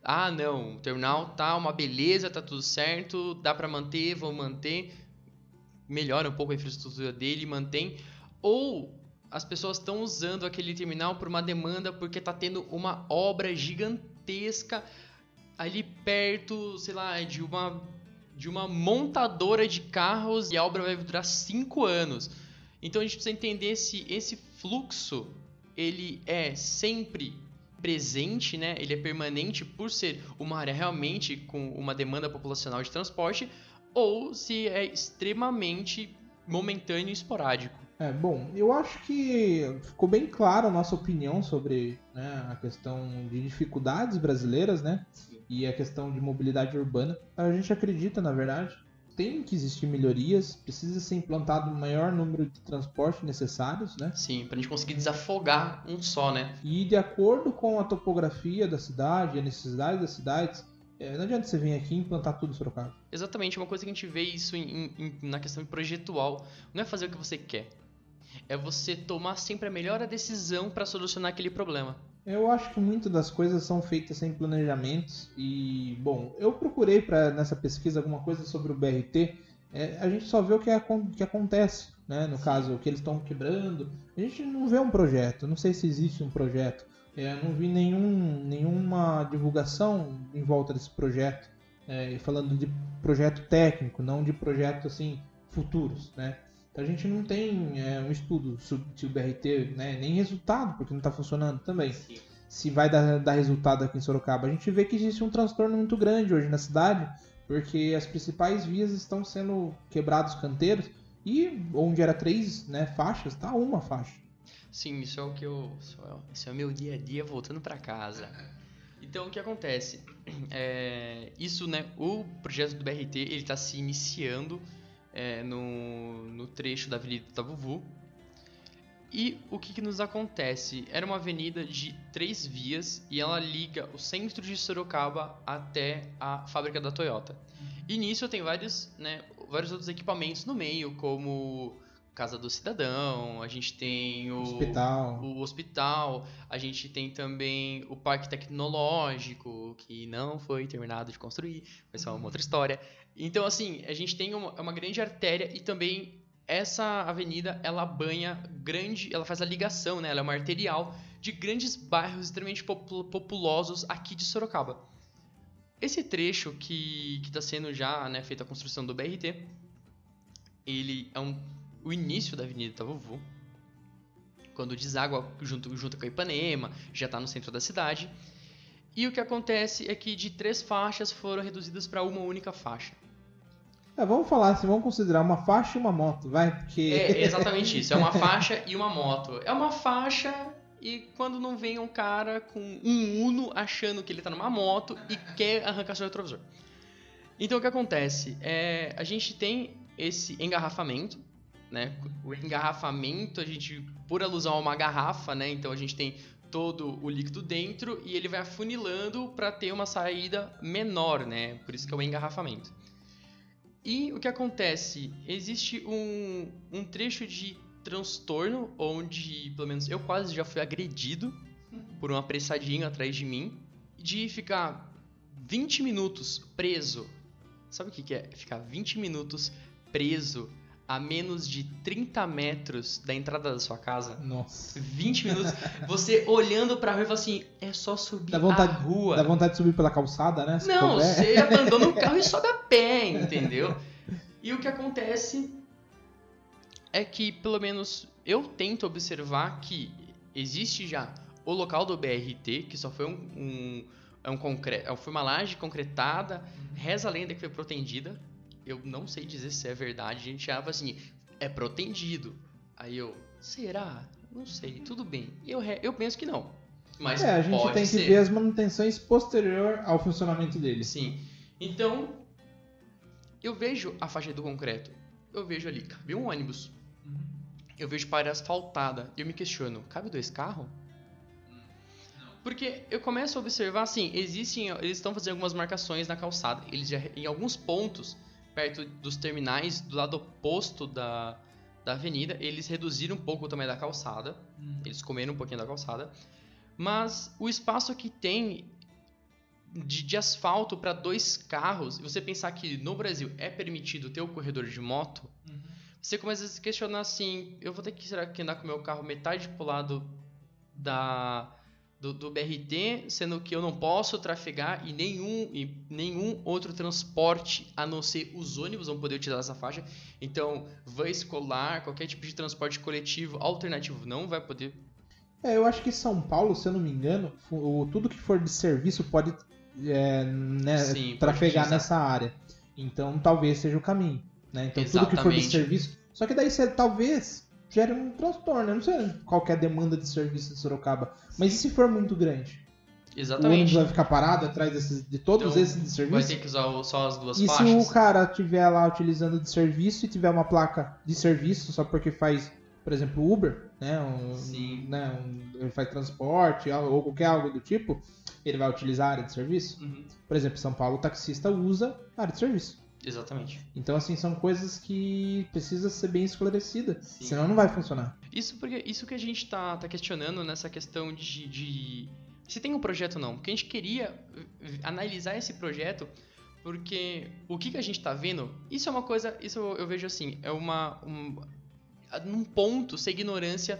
Ah, não, o terminal tá uma beleza, tá tudo certo, dá para manter, vou manter, melhora um pouco a infraestrutura dele, mantém, ou as pessoas estão usando aquele terminal por uma demanda porque tá tendo uma obra gigantesca ali perto, sei lá, de uma de uma montadora de carros e a obra vai durar 5 anos. Então a gente precisa entender se esse fluxo ele é sempre presente, né? Ele é permanente por ser uma área realmente com uma demanda populacional de transporte ou se é extremamente momentâneo e esporádico. É, bom, eu acho que ficou bem clara a nossa opinião sobre né, a questão de dificuldades brasileiras, né? e a questão de mobilidade urbana. A gente acredita, na verdade, tem que existir melhorias, precisa ser implantado o maior número de transporte necessários, né? Sim, para a gente conseguir desafogar um só, né? E de acordo com a topografia da cidade, a necessidade das cidades, é, não adianta você vir aqui e implantar tudo Sorocaba. Exatamente, uma coisa que a gente vê isso em, em, na questão projetual, não é fazer o que você quer, é você tomar sempre a melhor decisão para solucionar aquele problema. Eu acho que muitas das coisas são feitas sem planejamentos e, bom, eu procurei para nessa pesquisa alguma coisa sobre o BRT. É, a gente só vê o que, é, que acontece, né? No caso, o que eles estão quebrando. A gente não vê um projeto. Não sei se existe um projeto. É, não vi nenhum, nenhuma divulgação em volta desse projeto. É, falando de projeto técnico, não de projeto assim futuros, né? Então a gente não tem é, um estudo se o BRT, né, nem resultado, porque não está funcionando também. Sim. Se vai dar, dar resultado aqui em Sorocaba. A gente vê que existe um transtorno muito grande hoje na cidade, porque as principais vias estão sendo quebrados canteiros e onde era três né, faixas, tá uma faixa. Sim, isso é o que eu. Isso é o meu dia a dia voltando para casa. Então o que acontece? É, isso, né? O projeto do BRT ele está se iniciando é, no, no trecho da Avenida Itavuvu. E o que, que, nos acontece? Era uma avenida de três vias e ela liga o centro de Sorocaba até a fábrica da Toyota. E nisso tem vários, né, vários outros equipamentos no meio, como Casa do Cidadão, a gente tem o hospital. o hospital, a gente tem também o Parque Tecnológico, que não foi terminado de construir, foi só uma outra história. Então, assim, a gente tem uma, uma grande artéria e também essa avenida, ela banha grande, ela faz a ligação, né? Ela é uma arterial de grandes bairros extremamente populosos aqui de Sorocaba. Esse trecho que está sendo já né, feita a construção do BRT, ele é um, o início da Avenida Itavuvu, quando deságua junto, junto com a Ipanema, já está no centro da cidade. E o que acontece é que de três faixas foram reduzidas para uma única faixa. É, vamos falar assim, vamos considerar uma faixa e uma moto, vai? Porque... É exatamente isso, é uma faixa e uma moto. É uma faixa e quando não vem um cara com um Uno achando que ele está numa moto e quer arrancar seu retrovisor. Então o que acontece? É, a gente tem esse engarrafamento, né? O engarrafamento, a gente, por alusão a uma garrafa, né? Então a gente tem todo o líquido dentro e ele vai afunilando para ter uma saída menor, né? Por isso que é o engarrafamento. E o que acontece? Existe um, um trecho de transtorno onde, pelo menos, eu quase já fui agredido por um apressadinho atrás de mim, de ficar 20 minutos preso. Sabe o que é? Ficar 20 minutos preso a menos de 30 metros da entrada da sua casa. Nossa. 20 minutos. Você olhando pra rua e fala assim: é só subir dá vontade, a rua. Dá vontade de subir pela calçada, né? Se Não, couber. você abandona o carro e sobe a pé, entendeu? E o que acontece é que, pelo menos, eu tento observar que existe já o local do BRT, que só foi um, um, é um concre... É, foi uma laje concretada, reza a lenda que foi protendida, eu não sei dizer se é verdade. A gente achava assim, é protendido. Aí eu, será? Não sei, tudo bem. Eu, eu penso que não. Mas É, a gente tem que ser. ver as manutenções posterior ao funcionamento dele. Sim. Então, eu vejo a faixa do concreto. Eu vejo ali, cabe um ônibus. Eu vejo para asfaltada. E eu me questiono, cabe dois carros? Porque eu começo a observar assim, existem, eles estão fazendo algumas marcações na calçada. Eles já, em alguns pontos, perto dos terminais, do lado oposto da, da avenida, eles reduziram um pouco o tamanho da calçada. Eles comeram um pouquinho da calçada. Mas o espaço que tem de, de asfalto para dois carros, e você pensar que no Brasil é permitido ter o corredor de moto, você começa a se questionar assim: eu vou ter que, será que andar com o meu carro metade pro lado da, do, do BRT, sendo que eu não posso trafegar e nenhum, e nenhum outro transporte a não ser os ônibus vão poder utilizar essa faixa. Então, van escolar, qualquer tipo de transporte coletivo alternativo não vai poder. É, eu acho que São Paulo, se eu não me engano, o- tudo que for de serviço pode é, né, Sim, pode trafegar utilizar. nessa área. Então talvez seja o caminho. Né? Então tudo que for de Exatamente. serviço. Só que daí você talvez gere um transtorno. Eu não sei qual é a demanda de serviço de Sorocaba. Mas e se for muito grande? O ônibus Exatamente. vai ficar parado atrás desses- de todos Então, esses de Vai serviço? ter que usar só as duas E se faixas. o cara estiver lá utilizando de serviço e tiver uma placa de serviço só porque faz, por exemplo, Uber, né? Um, Sim. né, um- ele faz transporte ou qualquer algo do tipo, ele vai utilizar a área de serviço? Uhum, Por exemplo, em São Paulo, o taxista usa a área de serviço. Exatamente. Então, assim, são coisas que precisa ser bem esclarecida, Sim. senão não vai funcionar. Isso porque isso que a gente tá, tá questionando nessa questão de, de se tem um projeto ou não. Porque a gente queria eh, analisar esse projeto porque o que, que a gente tá vendo, isso é uma coisa, isso eu, eu vejo assim, é uma. Um, num ponto, ser ignorância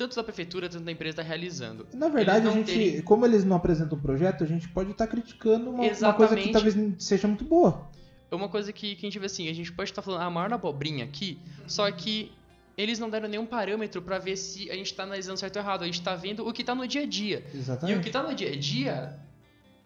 tanto da prefeitura, tanto da empresa tá realizando. Na verdade, a gente, terem- como eles não apresentam o projeto, a gente pode estar criticando uma, uma coisa que talvez seja muito boa. É uma coisa que, que a gente vê assim, a gente pode estar falando a maior abobrinha aqui, só que eles não deram nenhum parâmetro pra ver se a gente tá analisando certo ou errado. A gente tá vendo o que tá no dia a dia. E o Exatamente. que tá no dia a dia,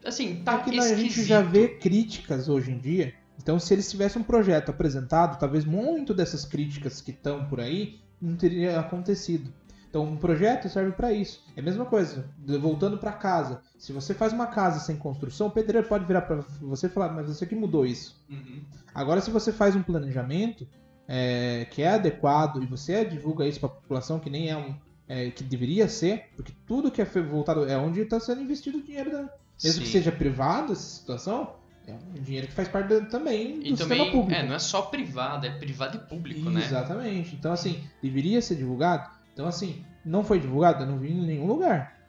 assim, tá Porque a gente já vê críticas hoje em dia. Então, se eles tivessem um projeto apresentado, talvez muito dessas críticas que estão por aí não teria acontecido. Então, um projeto serve para isso. É a mesma coisa, voltando para casa. Se você faz uma casa sem construção, o pedreiro pode virar para você e falar: Mas você que mudou isso. Uhum. Agora, se você faz um planejamento é, que é adequado e você divulga isso para a população, que nem é um. é, que deveria ser, porque tudo que é voltado é onde está sendo investido o dinheiro da, mesmo que Sim. seja privado essa situação, é um dinheiro que faz parte da- também do E sistema também, público. é, não é só privado, é privado e público, né? Exatamente. Então, assim, deveria ser divulgado. Então, assim, não foi divulgado, eu não vi em nenhum lugar.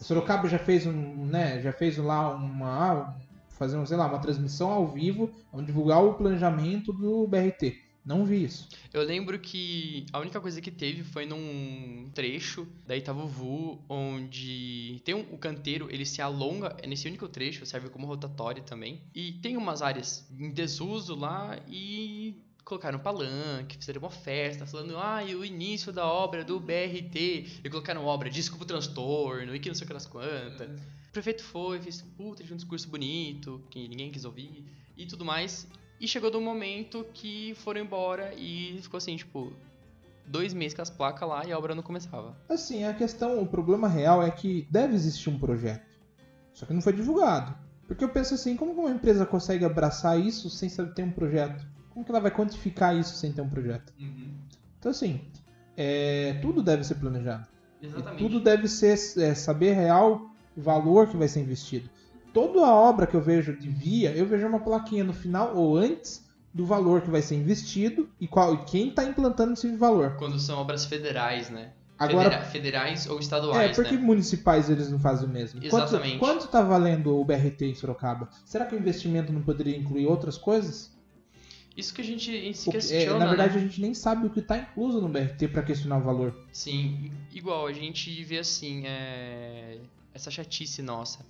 O Sorocaba já fez um, né, já fez lá uma, fazer, um, sei lá, uma transmissão ao vivo, vamos divulgar o planejamento do BRT. Não vi isso. Eu lembro que a única coisa que teve foi num trecho da Itavuvu, onde tem um, o canteiro, ele se alonga é nesse único trecho, serve como rotatória também. E tem umas áreas em desuso lá e colocaram palanque, fizeram uma festa, falando, ah, o início da obra do BRT. E colocaram obra, desculpa o transtorno, e que não sei o que das quantas. O prefeito foi, fez puta de um discurso bonito, que ninguém quis ouvir, e tudo mais. E chegou do momento que foram embora e ficou assim, tipo, dois meses com as placas lá e a obra não começava. Assim, a questão, o problema real é que deve existir um projeto. Só que não foi divulgado. Porque eu penso assim, como uma empresa consegue abraçar isso sem saber ter um projeto? Como que ela vai quantificar isso sem ter um projeto? Então assim, é, tudo deve ser planejado. E tudo deve ser é, saber real o valor que vai ser investido. Toda a obra que eu vejo de via, eu vejo uma plaquinha no final ou antes do valor que vai ser investido e qual, e quem está implantando esse valor. Quando são obras federais, né? Agora, Federa- federais ou é, estaduais, porque né? municipais eles não fazem o mesmo. Exatamente. Quanto, quanto tá valendo o BRT em Sorocaba? Será que o investimento não poderia incluir outras coisas? Isso que a gente, se Porque, é, questiona, na verdade, né? a gente nem sabe o que está incluso no BRT para questionar o valor. Sim, igual, a gente vê assim, é... essa chatice nossa.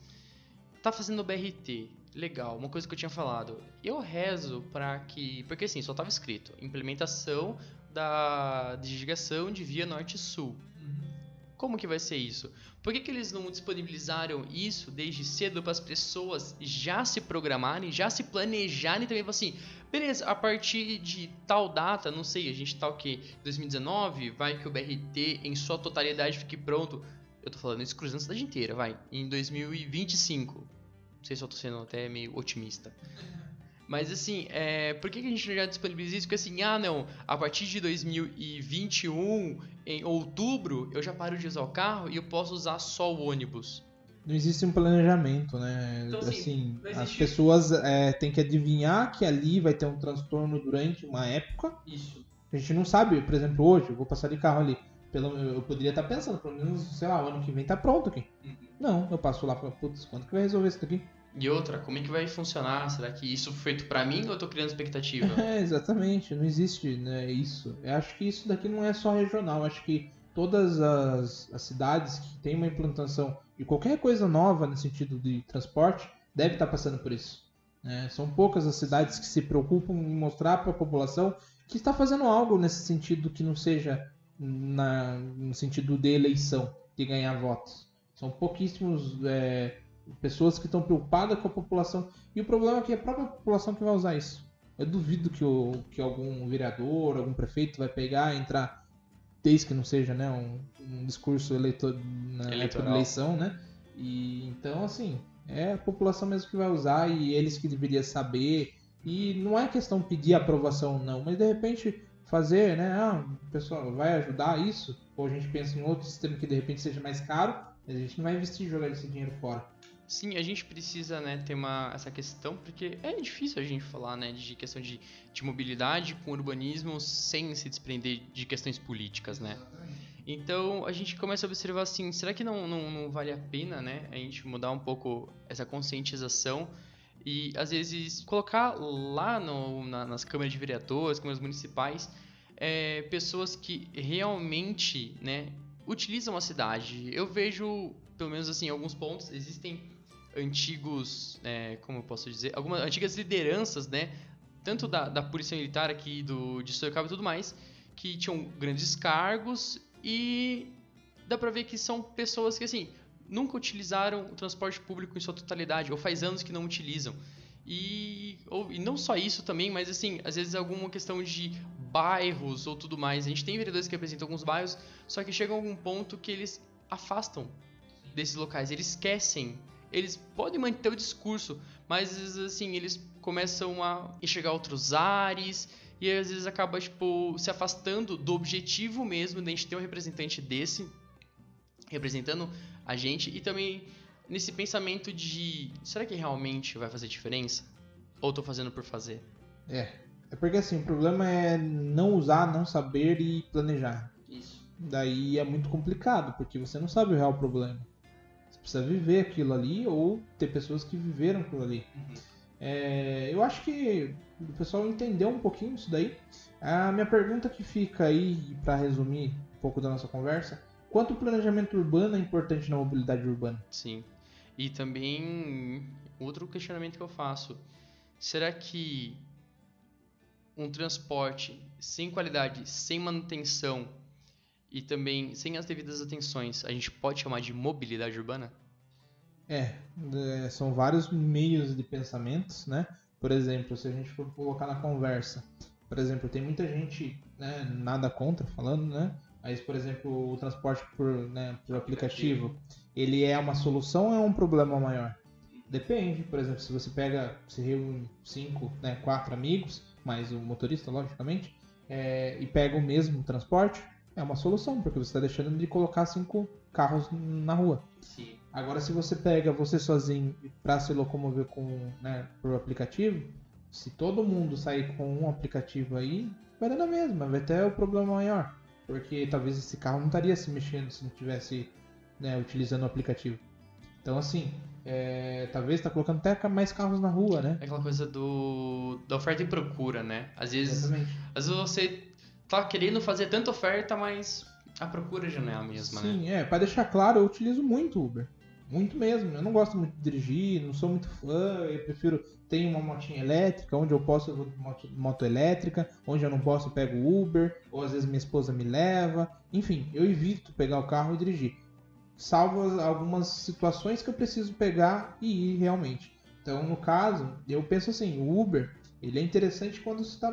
Tá fazendo o BRT, legal, uma coisa que eu tinha falado. Eu rezo pra que. Porque assim, só tava escrito: implementação da desligação de via norte-sul. Como que vai ser isso? Por que, que eles não disponibilizaram isso desde cedo para as pessoas já se programarem, já se planejarem também? Assim, beleza, a partir de tal data, não sei, a gente tá o quê? 2019, vai que o BRT em sua totalidade fique pronto. eu tô falando isso cruzando a cidade inteira, vai, em 2025. Não sei se eu tô sendo até meio otimista. Mas assim, é, por que, que a gente já disponibiliza isso? Porque assim, ah não, a partir de 2021, em outubro, eu já paro de usar o carro e eu posso usar só o ônibus. Não existe um planejamento, né? Então, assim, assim não as pessoas é, têm que adivinhar que ali vai ter um transtorno durante uma época. Isso. A gente não sabe, por exemplo, hoje, eu vou passar de carro ali. Pelo, eu poderia estar pensando, pelo menos, sei lá, o ano que vem tá pronto aqui. Uhum. Não, eu passo lá e falo, putz, quando que vai resolver isso daqui? E outra, como é que vai funcionar? Será que isso foi feito pra mim ou eu tô criando expectativa? É, exatamente, não existe né, isso. Eu acho que isso daqui não é só regional, eu acho que todas as, as cidades que têm uma implantação de qualquer coisa nova no sentido de transporte deve estar passando por isso. né? São poucas as cidades que se preocupam em mostrar para a população que está fazendo algo nesse sentido que não seja na, no sentido de eleição, de ganhar votos. São pouquíssimos é, pessoas que estão preocupadas com a população. E o problema é que é a própria população que vai usar isso. Eu duvido que, o, que algum vereador, algum prefeito vai pegar e entrar, desde que não seja né, um, um discurso eleitor, na Eleitoral. eleição, né? E, então, assim, é a população mesmo que vai usar e eles que deveriam saber. E não é questão pedir aprovação, não, mas de repente fazer, né? Ah, pessoal, vai ajudar isso? Ou a gente pensa em outro sistema que de repente seja mais caro, mas a gente não vai investir em jogar esse dinheiro fora. Sim, a gente precisa, né, ter uma, essa questão, porque é difícil a gente falar, né, de questão de, de mobilidade com urbanismo sem se desprender de questões políticas, né? Então a gente começa a observar assim, será que não, não, não vale a pena, né, a gente mudar um pouco essa conscientização e às vezes colocar lá no, na- nas câmaras de vereadores, câmaras municipais, é, pessoas que realmente, né, utilizam a cidade. Eu vejo, pelo menos assim, em alguns pontos, existem antigos, é, como eu posso dizer, algumas antigas lideranças, né, tanto da, da polícia militar aqui do, de Sorocaba e tudo mais, que tinham grandes cargos e dá pra ver que são pessoas que, assim, nunca utilizaram o transporte público em sua totalidade, ou faz anos que não utilizam. E, ou, e não só isso também, mas assim, às vezes alguma questão de bairros ou tudo mais. A gente tem vereadores que representam alguns bairros, só que chega a algum ponto que eles afastam desses locais, eles esquecem. Eles podem manter o discurso, mas assim, eles começam a enxergar outros ares e às vezes acaba tipo se afastando do objetivo mesmo de a gente ter um representante desse representando a gente e também nesse pensamento de será que realmente vai fazer diferença ou tô fazendo por fazer? É. É porque assim, o problema é não usar, não saber e planejar. Isso. Daí é muito complicado, porque você não sabe o real problema. Precisa viver aquilo ali ou ter pessoas que viveram aquilo ali. É, eu acho que o pessoal entendeu um pouquinho isso daí. A minha pergunta que fica aí, para resumir um pouco da nossa conversa, quanto o planejamento urbano é importante na mobilidade urbana? Sim. E também outro questionamento que eu faço, será que um transporte sem qualidade, sem manutenção e também sem as devidas atenções, a gente pode chamar de mobilidade urbana? É, é, são vários meios de pensamentos, né? Por exemplo, se a gente for colocar na conversa, por exemplo, tem muita gente, né, nada contra falando, né? Mas, por exemplo, o transporte por, né, por aplicativo, ele é uma solução ou é um problema maior? Depende, por exemplo, se você pega, se reúne cinco, né, quatro amigos, mais o motorista, logicamente, é, e pega o mesmo transporte, é uma solução, porque você está deixando de colocar cinco carros na rua. Sim. Agora, se você pega você sozinho para se locomover com, né, por aplicativo, se todo mundo sair com um aplicativo aí, vai dar na mesma, vai ter o problema maior. Porque talvez esse carro não estaria se mexendo se não tivesse né, utilizando o aplicativo. Então, assim, é, talvez está colocando até mais carros na rua, né? É aquela coisa do da oferta e procura, né? Às vezes, Exatamente. às vezes você tá querendo fazer tanta oferta, mas a procura já não é a mesma, né? Sim, é, para deixar claro, eu utilizo muito Uber. Muito mesmo. Eu não gosto muito de dirigir, não sou muito fã, eu prefiro ter uma motinha elétrica, onde eu posso eu vou moto, moto elétrica, onde eu não posso eu pego Uber, ou às vezes minha esposa me leva. Enfim, eu evito pegar o carro e dirigir. Salvo as- algumas situações que eu preciso pegar e ir realmente. Então, no caso, eu penso assim, o Uber, ele é interessante quando você está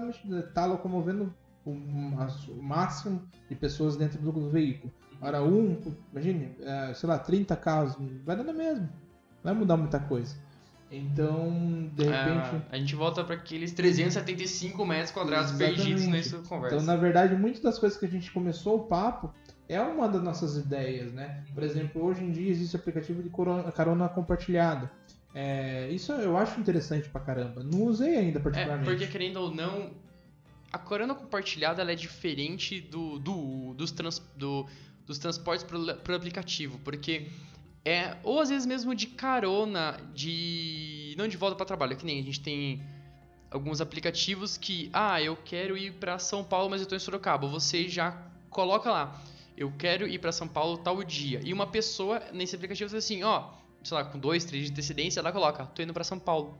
tá locomovendo o, o máximo de pessoas dentro do veículo. hora um, imagine, é, sei lá, 30 carros, vai dar na mesma. Não vai mudar muita coisa. Então, de repente. É, a gente volta para aqueles 375 metros quadrados perdidos nessa conversa. Então, na verdade, muitas das coisas que a gente começou o papo é uma das nossas ideias, né? Por exemplo, hoje em dia existe aplicativo de carona compartilhada. É, isso eu acho interessante pra caramba. Não usei ainda é, particularmente. É, porque querendo ou não, a carona compartilhada é diferente do, do, dos, trans, do, dos transportes pro, pro aplicativo, porque é ou às vezes mesmo de carona, de não de volta para trabalho, que nem a gente tem alguns aplicativos que, ah, eu quero ir para São Paulo, mas eu tô em Sorocaba. Você já coloca lá eu quero ir para São Paulo tal dia. E uma pessoa nesse aplicativo diz assim, ó, sei lá, com dois, três de antecedência, ela coloca, tô indo para São Paulo.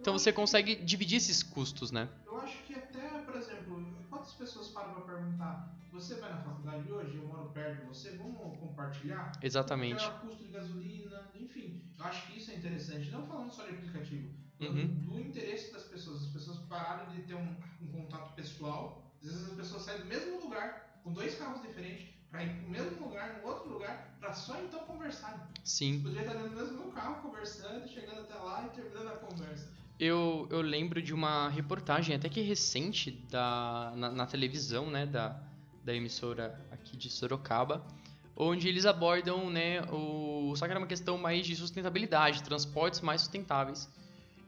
Então você consegue dividir esses custos, né? Eu acho que até, por exemplo, quantas pessoas param para perguntar, você vai na faculdade hoje, eu moro perto de você, vamos compartilhar? Exatamente. Qual custo de gasolina, enfim. Eu acho que isso é interessante, não falando só de aplicativo, uhum. do interesse das pessoas. As pessoas pararam de ter um, um contato pessoal, às vezes as pessoas saem do mesmo lugar, com dois carros diferentes, para ir pro mesmo lugar, no outro lugar, para só então conversar. Sim. Você poderia estar dentro do mesmo carro conversando, chegando até lá e terminando a conversa. Eu, eu lembro de uma reportagem até que recente da, na, na televisão, né, da, da emissora aqui de Sorocaba, onde eles abordam, né, o, só que era uma questão mais de sustentabilidade, transportes mais sustentáveis.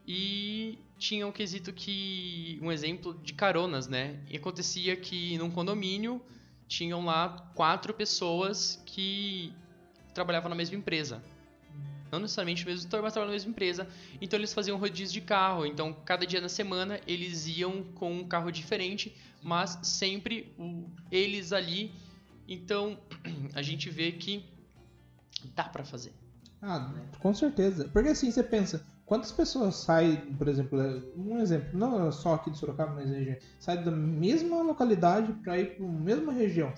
E tinha um quesito que, um exemplo de caronas, né, e acontecia que num condomínio tinham lá quatro pessoas que trabalhavam na mesma empresa. Não necessariamente no mesmo setor, mas trabalhavam na mesma empresa. Então eles faziam rodízio de carro. Então cada dia da semana eles iam com um carro diferente, mas sempre o, eles ali. Então a gente vê que dá para fazer. Ah, com certeza. Porque assim, você pensa, Quantas pessoas saem, por exemplo, um exemplo, não só aqui de Sorocaba, mas região, saem da mesma localidade para ir para a mesma região.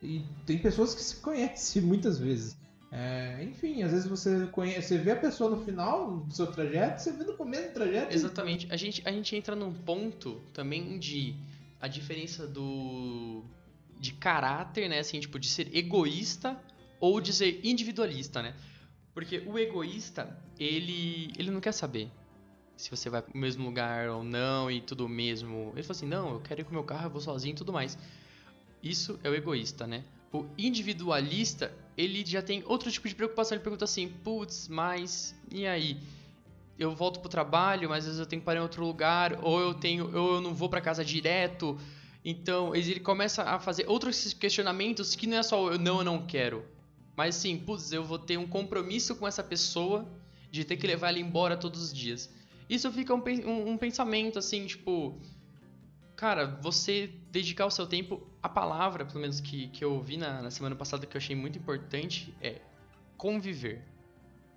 E tem pessoas que se conhecem muitas vezes. É, enfim, às vezes você conhece, você vê a pessoa no final do seu trajeto, você vê no começo do trajeto. Exatamente. A gente, a gente entra num ponto também de a diferença do de caráter, né, assim, tipo de ser egoísta ou de ser individualista, né? Porque o egoísta, ele, ele não quer saber se você vai pro mesmo lugar ou não e tudo mesmo. Ele fala assim: não, eu quero ir com o meu carro, eu vou sozinho e tudo mais. Isso é o egoísta, né? O individualista, ele já tem outro tipo de preocupação. Ele pergunta assim: putz, mas e aí? Eu volto pro trabalho, mas às vezes eu tenho que parar em outro lugar, ou eu tenho, ou eu não vou para casa direto. Então, ele começa a fazer outros questionamentos que não é só eu não, eu não quero. Mas sim, putz, eu vou ter um compromisso com essa pessoa de ter que levar ela embora todos os dias. Isso fica um, um, um pensamento assim, tipo. Cara, você dedicar o seu tempo. A palavra, pelo menos que, que eu ouvi na, na semana passada, que eu achei muito importante, é conviver.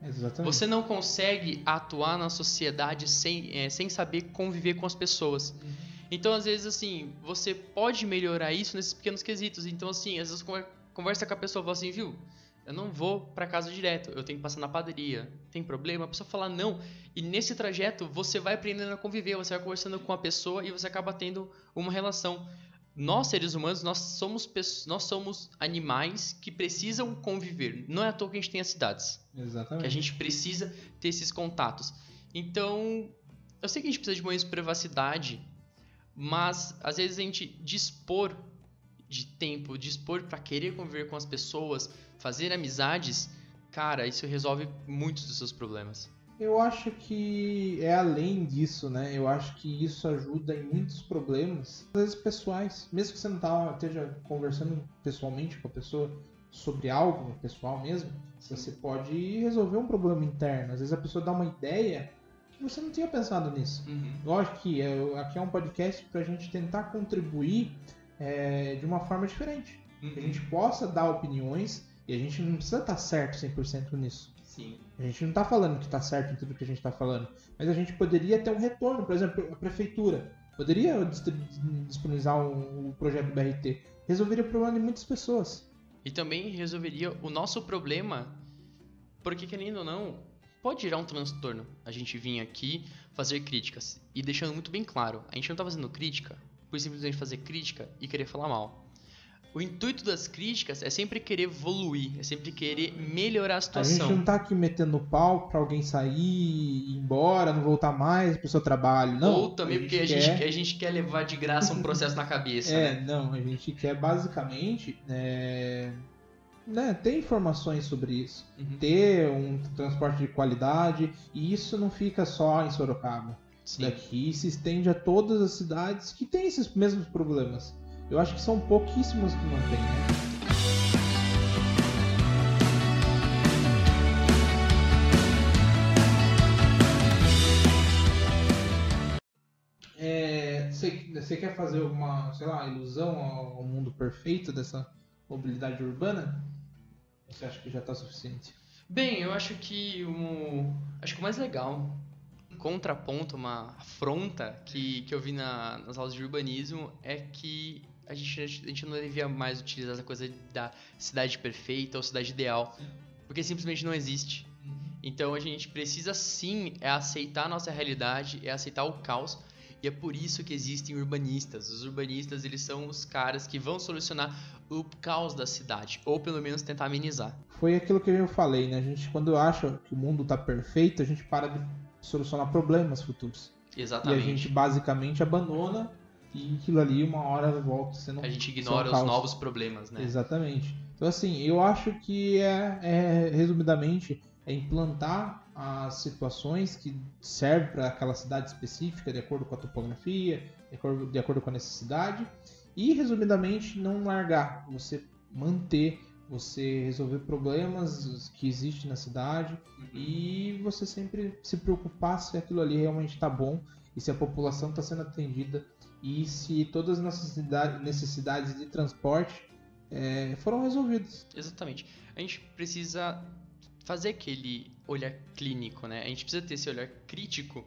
Exatamente. Você não consegue atuar na sociedade sem, é, sem saber conviver com as pessoas. Uhum. Então, às vezes, assim, você pode melhorar isso nesses pequenos quesitos. Então, assim, às vezes conversa com a pessoa e fala assim, viu? Eu não vou para casa direto, eu tenho que passar na padaria. Tem problema? A pessoa fala não. E nesse trajeto você vai aprendendo a conviver, você vai conversando com a pessoa e você acaba tendo uma relação. Nós seres humanos, nós somos nós somos animais que precisam conviver. Não é à toa que a gente tem as cidades. Exatamente. Que a gente precisa ter esses contatos. Então, eu sei que a gente precisa de mais privacidade, mas às vezes a gente dispor de tempo, dispor para querer conviver com as pessoas, fazer amizades, cara, isso resolve muitos dos seus problemas. Eu acho que é além disso, né? Eu acho que isso ajuda em muitos problemas, às vezes pessoais. Mesmo que você não tá, esteja conversando pessoalmente com a pessoa sobre algo pessoal mesmo, você pode resolver um problema interno. Às vezes a pessoa dá uma ideia que você não tinha pensado nisso. Uhum. Lógico que é, aqui é um podcast para a gente tentar contribuir é, de uma forma diferente. Uhum. Que a gente possa dar opiniões e a gente não precisa estar certo 100% nisso. Sim. A gente não está falando que está certo em tudo que a gente está falando, mas a gente poderia ter um retorno, por exemplo, a prefeitura poderia disponibilizar um, um projeto do BRT, resolveria o problema de muitas pessoas. E também resolveria o nosso problema, porque querendo ou não, pode gerar um transtorno. A gente vir aqui fazer críticas e deixando muito bem claro, a gente não está fazendo crítica por simplesmente fazer crítica e querer falar mal. O intuito das críticas é sempre querer evoluir, é sempre querer melhorar a A gente situação. não tá aqui metendo pau pra alguém sair, ir embora, não voltar mais pro seu trabalho, não. Ou também porque a gente, quer... a gente quer levar de graça um processo na cabeça, É, né? não, a gente quer basicamente é, né, ter informações sobre isso. Uhum. Ter um transporte de qualidade, e isso não fica só em Sorocaba. Sim. Daqui se estende a todas as cidades que têm esses mesmos problemas. Eu acho que são pouquíssimas que não têm, né? É, Você você quer fazer alguma, sei lá, ilusão ao mundo perfeito dessa mobilidade urbana? Você acha que já está suficiente? Bem, eu acho que o. Acho que o mais legal, um contraponto, uma afronta que, que eu vi na- nas aulas de urbanismo é que a gente, a gente não devia mais utilizar essa coisa da cidade perfeita ou cidade ideal. Porque simplesmente não existe. Então a gente precisa sim é aceitar a nossa realidade, é aceitar o caos. E é por isso que existem urbanistas. Os urbanistas, eles são os caras que vão solucionar o caos da cidade, ou pelo menos tentar amenizar. Foi aquilo que eu falei, né? A gente, quando acha que o mundo está perfeito, a gente para de solucionar problemas futuros. Exatamente. E a gente basicamente abandona e aquilo ali uma hora volta sendo A gente um ignora os novos problemas, né? Exatamente. Então, assim, eu acho que é, é, resumidamente, é implantar as situações que servem para aquela cidade específica, de acordo com a topografia, de acordo, de acordo com a necessidade, e, resumidamente, não largar, você manter, você resolver problemas que existem na cidade e você sempre se preocupar se aquilo ali realmente está bom e se a população está sendo atendida e se todas as necessidade- necessidades de transporte é, foram resolvidas. Exatamente. A gente precisa fazer aquele olhar clínico, né? A gente precisa ter esse olhar crítico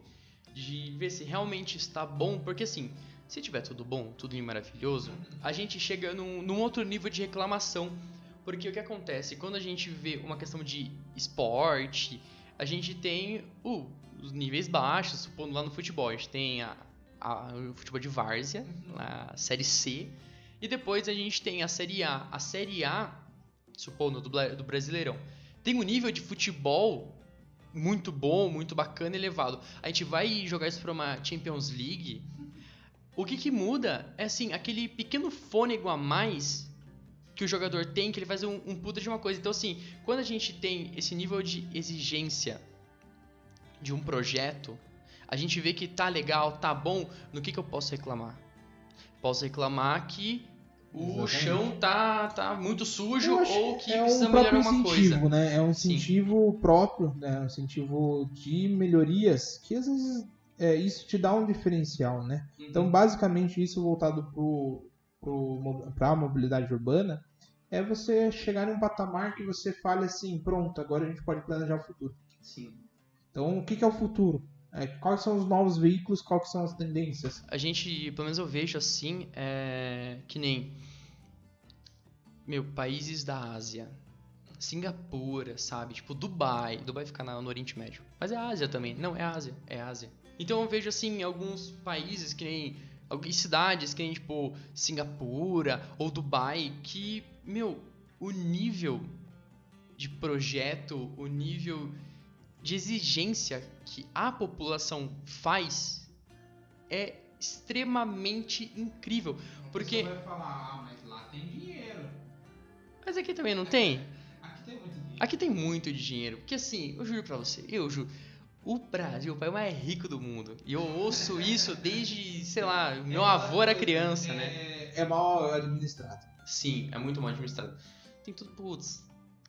de ver se realmente está bom, porque assim, se tiver tudo bom, tudo maravilhoso, a gente chega num, num outro nível de reclamação. Porque o que acontece? Quando a gente vê uma questão de esporte, a gente tem uh, os níveis baixos, supondo lá no futebol. A gente tem a, a- o futebol de várzea, a Série C, e depois a gente tem a Série A. A Série A, supondo do, do Brasileirão, tem um nível de futebol muito bom, muito bacana, elevado. A gente vai jogar isso para uma Champions League. O que, que muda é assim, aquele pequeno fônego a mais que o jogador tem, que ele faz um, um puta de uma coisa. Então, assim, quando a gente tem esse nível de exigência de um projeto, a gente vê que tá legal, tá bom, no que, que eu posso reclamar? Posso reclamar que o Exatamente. chão tá, tá muito sujo ou que é precisa um melhorar próprio uma coisa. incentivo, né? É um Sim. incentivo próprio, né? Um incentivo de melhorias que às vezes é, isso te dá um diferencial, né? Então, basicamente, isso voltado para a mobilidade urbana é você chegar em um patamar que você fale assim, pronto, agora a gente pode planejar o futuro. Sim. Então, o que, que é o futuro? É, quais são os novos veículos, quais são as tendências? A gente, pelo menos eu vejo assim, é, que nem meu países da Ásia, Singapura, sabe? Tipo Dubai, Dubai fica no Oriente Médio, mas é Ásia também. Não, é Ásia, é Ásia. Então eu vejo assim alguns países que nem algumas cidades que nem tipo Singapura ou Dubai que, meu, o nível de projeto, o nível de exigência que a população faz é extremamente incrível. Porque. vai falar, ah, mas lá tem dinheiro. Mas aqui também não tem? Aqui tem muito dinheiro. Aqui tem muito dinheiro. Porque assim, eu juro pra você, eu juro. O Brasil é o país mais rico do mundo. E eu ouço isso desde, sei lá, meu avô era criança, né? É, é mal administrado. Sim, é muito mal administrado. Tem tudo, putz,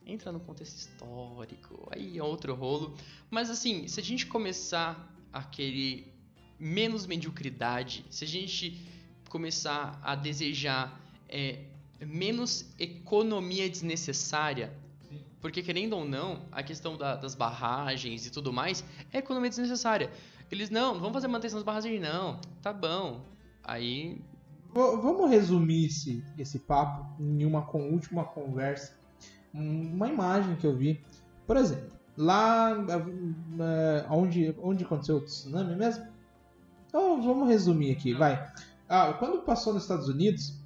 entra no contexto histórico, aí é outro rolo. Mas assim, se a gente começar a querer menos mediocridade, se a gente começar a desejar é, menos economia desnecessária, Sim. porque querendo ou não, a questão da- das barragens e tudo mais é economia desnecessária. Eles, não, não vamos fazer manutenção das barragens não, tá bom. Aí, V- vamos resumir esse, esse papo em uma última conversa. Um- Uma imagem que eu vi. Por exemplo, lá eh, onde, onde aconteceu o tsunami mesmo? Então vamos resumir aqui, vai. Ah, quando passou nos Estados Unidos,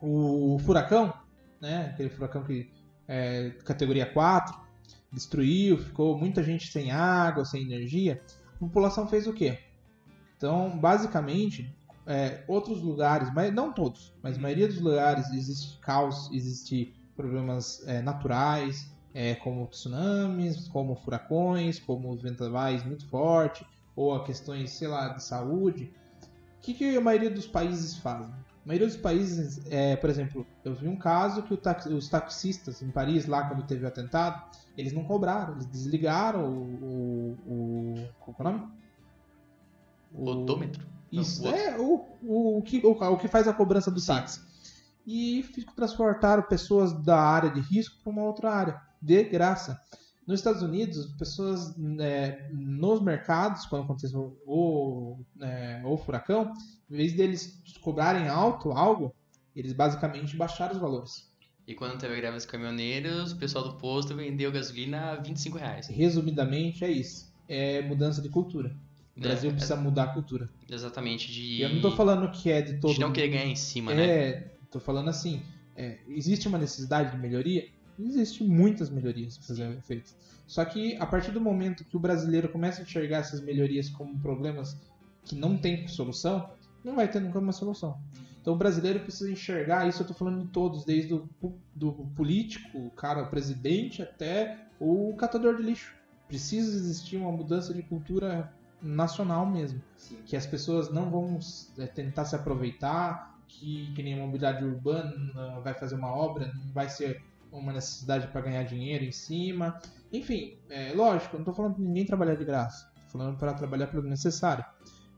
o furacão, né? Aquele furacão que é categoria 4, destruiu, ficou muita gente sem água, sem energia. A população fez o quê? Então, basicamente, é, outros lugares, mas não todos, mas a maioria dos lugares existe caos, existe problemas é, naturais, é, como tsunamis, como furacões, como vendavais muito fortes, ou a questões, sei lá, de saúde. O que, que a maioria dos países fazem? A maioria dos países, é, por exemplo, eu vi um caso que taxi, os taxistas em Paris, lá quando teve o atentado, eles não cobraram, eles desligaram o. o, o qual é o nome? O odômetro? Isso, não, o é o, o, que, o, o que faz a cobrança do táxi. E transportaram pessoas da área de risco para uma outra área, de graça. Nos Estados Unidos, pessoas é, nos mercados, quando aconteceu o, é, o furacão, em vez deles cobrarem alto algo, eles basicamente baixaram os valores. E quando teve a greve dos caminhoneiros, o pessoal do posto vendeu gasolina a 25 reais. Resumidamente, é isso. É mudança de cultura. O Brasil é, precisa mudar a cultura. Exatamente. De... Eu não estou falando que é de todo. De não querer ganhar em cima, né? É, tô falando assim. É, existe uma necessidade de melhoria? Existe muitas melhorias a serem feitas. Só que a partir do momento que o brasileiro começa a enxergar essas melhorias como problemas que não tem solução, não vai ter nunca uma solução. Então o brasileiro precisa enxergar, isso eu estou falando de todos, desde o do político, o cara, o presidente, até o catador de lixo. Precisa existir uma mudança de cultura nacional mesmo. Sim. Que as pessoas não vão é, tentar se aproveitar, que, que nem mobilidade urbana vai fazer uma obra, não vai ser uma necessidade para ganhar dinheiro em cima. Enfim, é lógico, não estou falando para ninguém trabalhar de graça. Estou falando para trabalhar pelo necessário.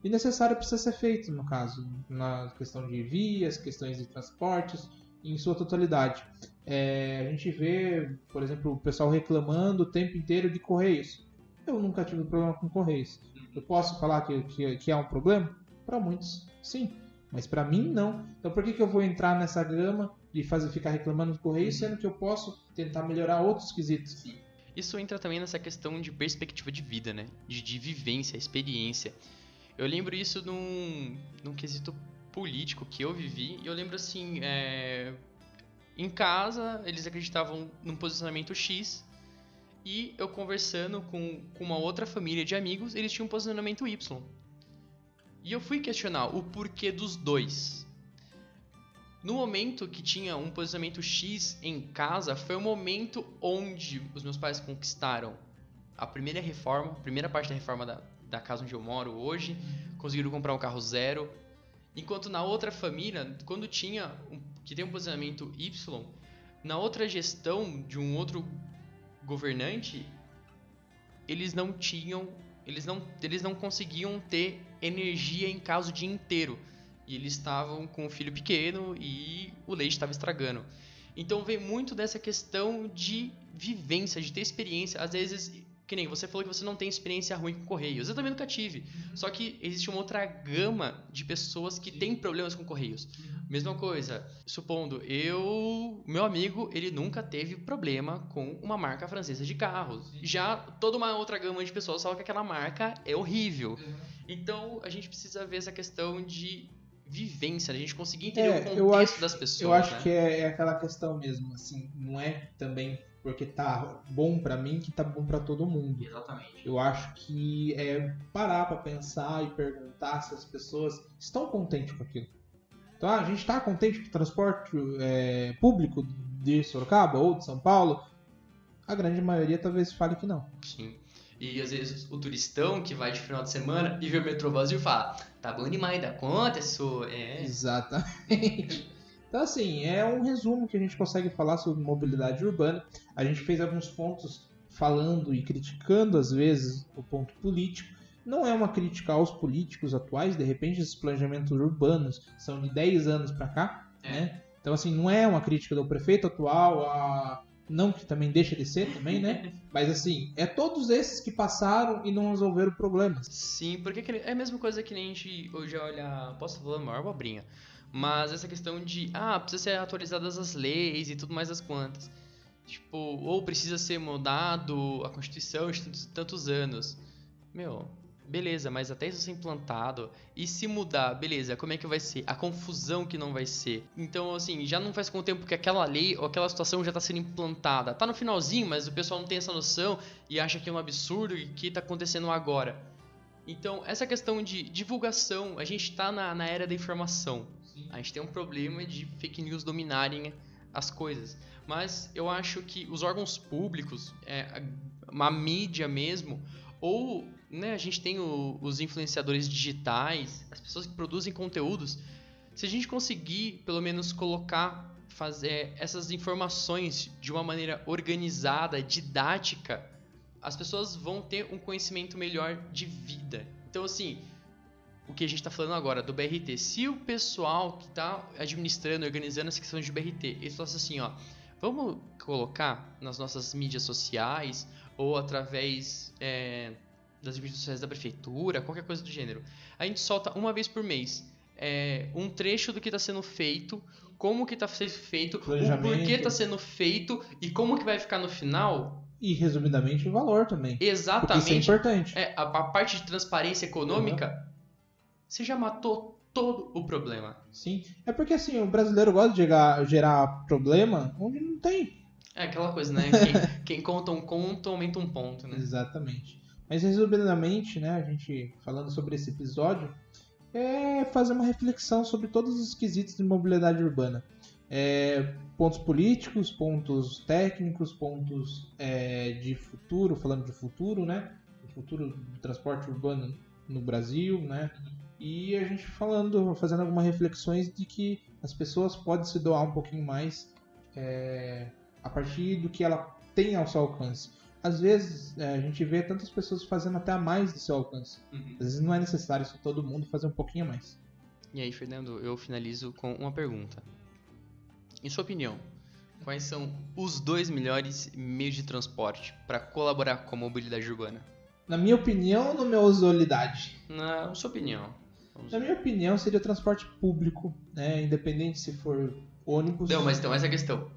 E necessário precisa ser feito, no caso, na questão de vias, questões de transportes, em sua totalidade. É, a gente vê, por exemplo, o pessoal reclamando o tempo inteiro de correios. Eu nunca tive problema com correios. Eu posso falar que, que, que é um problema? Para muitos, sim. Mas para mim, não. Então por que, que eu vou entrar nessa gama de fazer ficar reclamando do correio, sendo que eu posso tentar melhorar outros quesitos? Isso entra também nessa questão de perspectiva de vida, né? De, de vivência, experiência. Eu lembro isso num, num quesito político que eu vivi, e eu lembro assim, é... em casa eles acreditavam num posicionamento X, e eu conversando com, com uma outra família de amigos, eles tinham um posicionamento Y. E eu fui questionar o porquê dos dois. No momento que tinha um posicionamento X em casa, foi o momento onde os meus pais conquistaram a primeira reforma, a primeira parte da reforma da, da casa onde eu moro hoje, conseguiram comprar um carro zero. Enquanto na outra família, quando tinha um, que tem um posicionamento Y, na outra gestão de um outro governante, eles não tinham, eles não, eles não conseguiam ter energia em casa o dia inteiro. E eles estavam com o filho pequeno e o leite estava estragando. Então vem muito dessa questão de vivência, de ter experiência. Às vezes, que nem você falou que você não tem experiência ruim com correios. Eu também nunca tive. Só que existe uma outra gama de pessoas que têm problemas com correios. Mesma coisa, supondo, eu, meu amigo, ele nunca teve problema com uma marca francesa de carros. Já toda uma outra gama de pessoas fala que aquela marca é horrível. Uhum. Então, a gente precisa ver essa questão de vivência, a gente conseguir entender é, o contexto acho, das pessoas. Eu acho né? que é, é, aquela questão mesmo, assim, não é também porque tá bom para mim que tá bom para todo mundo. Exatamente. Eu acho que é parar para pensar e perguntar se as pessoas estão contentes com aquilo. Então, ah, a gente está contente com o transporte é, público de Sorocaba ou de São Paulo? A grande maioria talvez fale que não. Sim. E às vezes o turistão que vai de final de semana e vê o metrô vazio fala: tá bom demais, dá conta, isso é. Exatamente. Então, assim, é um resumo que a gente consegue falar sobre mobilidade urbana. A gente fez alguns pontos falando e criticando, às vezes, o ponto político. Não é uma crítica aos políticos atuais, de repente esses planejamentos urbanos são de 10 anos para cá, é. né? Então, assim, não é uma crítica do prefeito atual, a... não que também deixa de ser também, né? Mas, assim, é todos esses que passaram e não resolveram problemas. Sim, porque é a mesma coisa que nem a gente hoje olha... Posso falar maior abobrinha? Mas essa questão de, ah, precisa ser atualizadas as leis e tudo mais as quantas. Tipo, ou precisa ser mudado a Constituição de tantos anos. Meu, beleza, mas até isso ser implantado e se mudar, beleza, como é que vai ser? A confusão que não vai ser. Então, assim, já não faz com o tempo que aquela lei ou aquela situação já está sendo implantada. Tá no finalzinho, mas o pessoal não tem essa noção e acha que é um absurdo e que está acontecendo agora. Então, essa questão de divulgação, a gente está na, na era da informação. A gente tem um problema de fake news dominarem as coisas. Mas eu acho que os órgãos públicos, é, uma mídia mesmo, ou né, a gente tem o, os influenciadores digitais, as pessoas que produzem conteúdos, se a gente conseguir pelo menos colocar, fazer essas informações de uma maneira organizada, didática, as pessoas vão ter um conhecimento melhor de vida. Então, assim, o que a gente está falando agora do BRT, se o pessoal que está administrando, organizando essa questão de BRT, eles falam assim, ó, vamos colocar nas nossas mídias sociais ou através é, das mídias sociais da prefeitura, qualquer coisa do gênero. A gente solta uma vez por mês é, um trecho do que está sendo feito, como que está sendo feito, o porquê está sendo feito e como que vai ficar no final. E resumidamente o valor também. Exatamente. Isso é importante. É, a, a, parte de transparência econômica. Você já matou todo o problema. Sim. É porque assim, o brasileiro gosta de gerar, gerar problema onde não tem. É aquela coisa, né? Quem, quem conta um conto aumenta um ponto, né? Exatamente. Mas resumidamente, né, a gente falando sobre esse episódio, é fazer uma reflexão sobre todos os quesitos de mobilidade urbana. É, pontos políticos, pontos técnicos, pontos é, de futuro, falando de futuro, né? O futuro do transporte urbano no Brasil, né? E a gente falando, fazendo algumas reflexões de que as pessoas podem se doar um pouquinho mais é, a partir do que ela tem ao seu alcance. Às vezes é, a gente vê tantas pessoas fazendo até mais do seu alcance. Uhum. Às vezes não é necessário todo mundo fazer um pouquinho a mais. E aí, Fernando, eu finalizo com uma pergunta. Em sua opinião, quais são os dois melhores meios de transporte para colaborar com a mobilidade urbana? Na minha opinião ou na minha usualidade? Na sua opinião. Na minha opinião, seria o transporte público, né? independente se for ônibus. Não, mas então essa é a questão.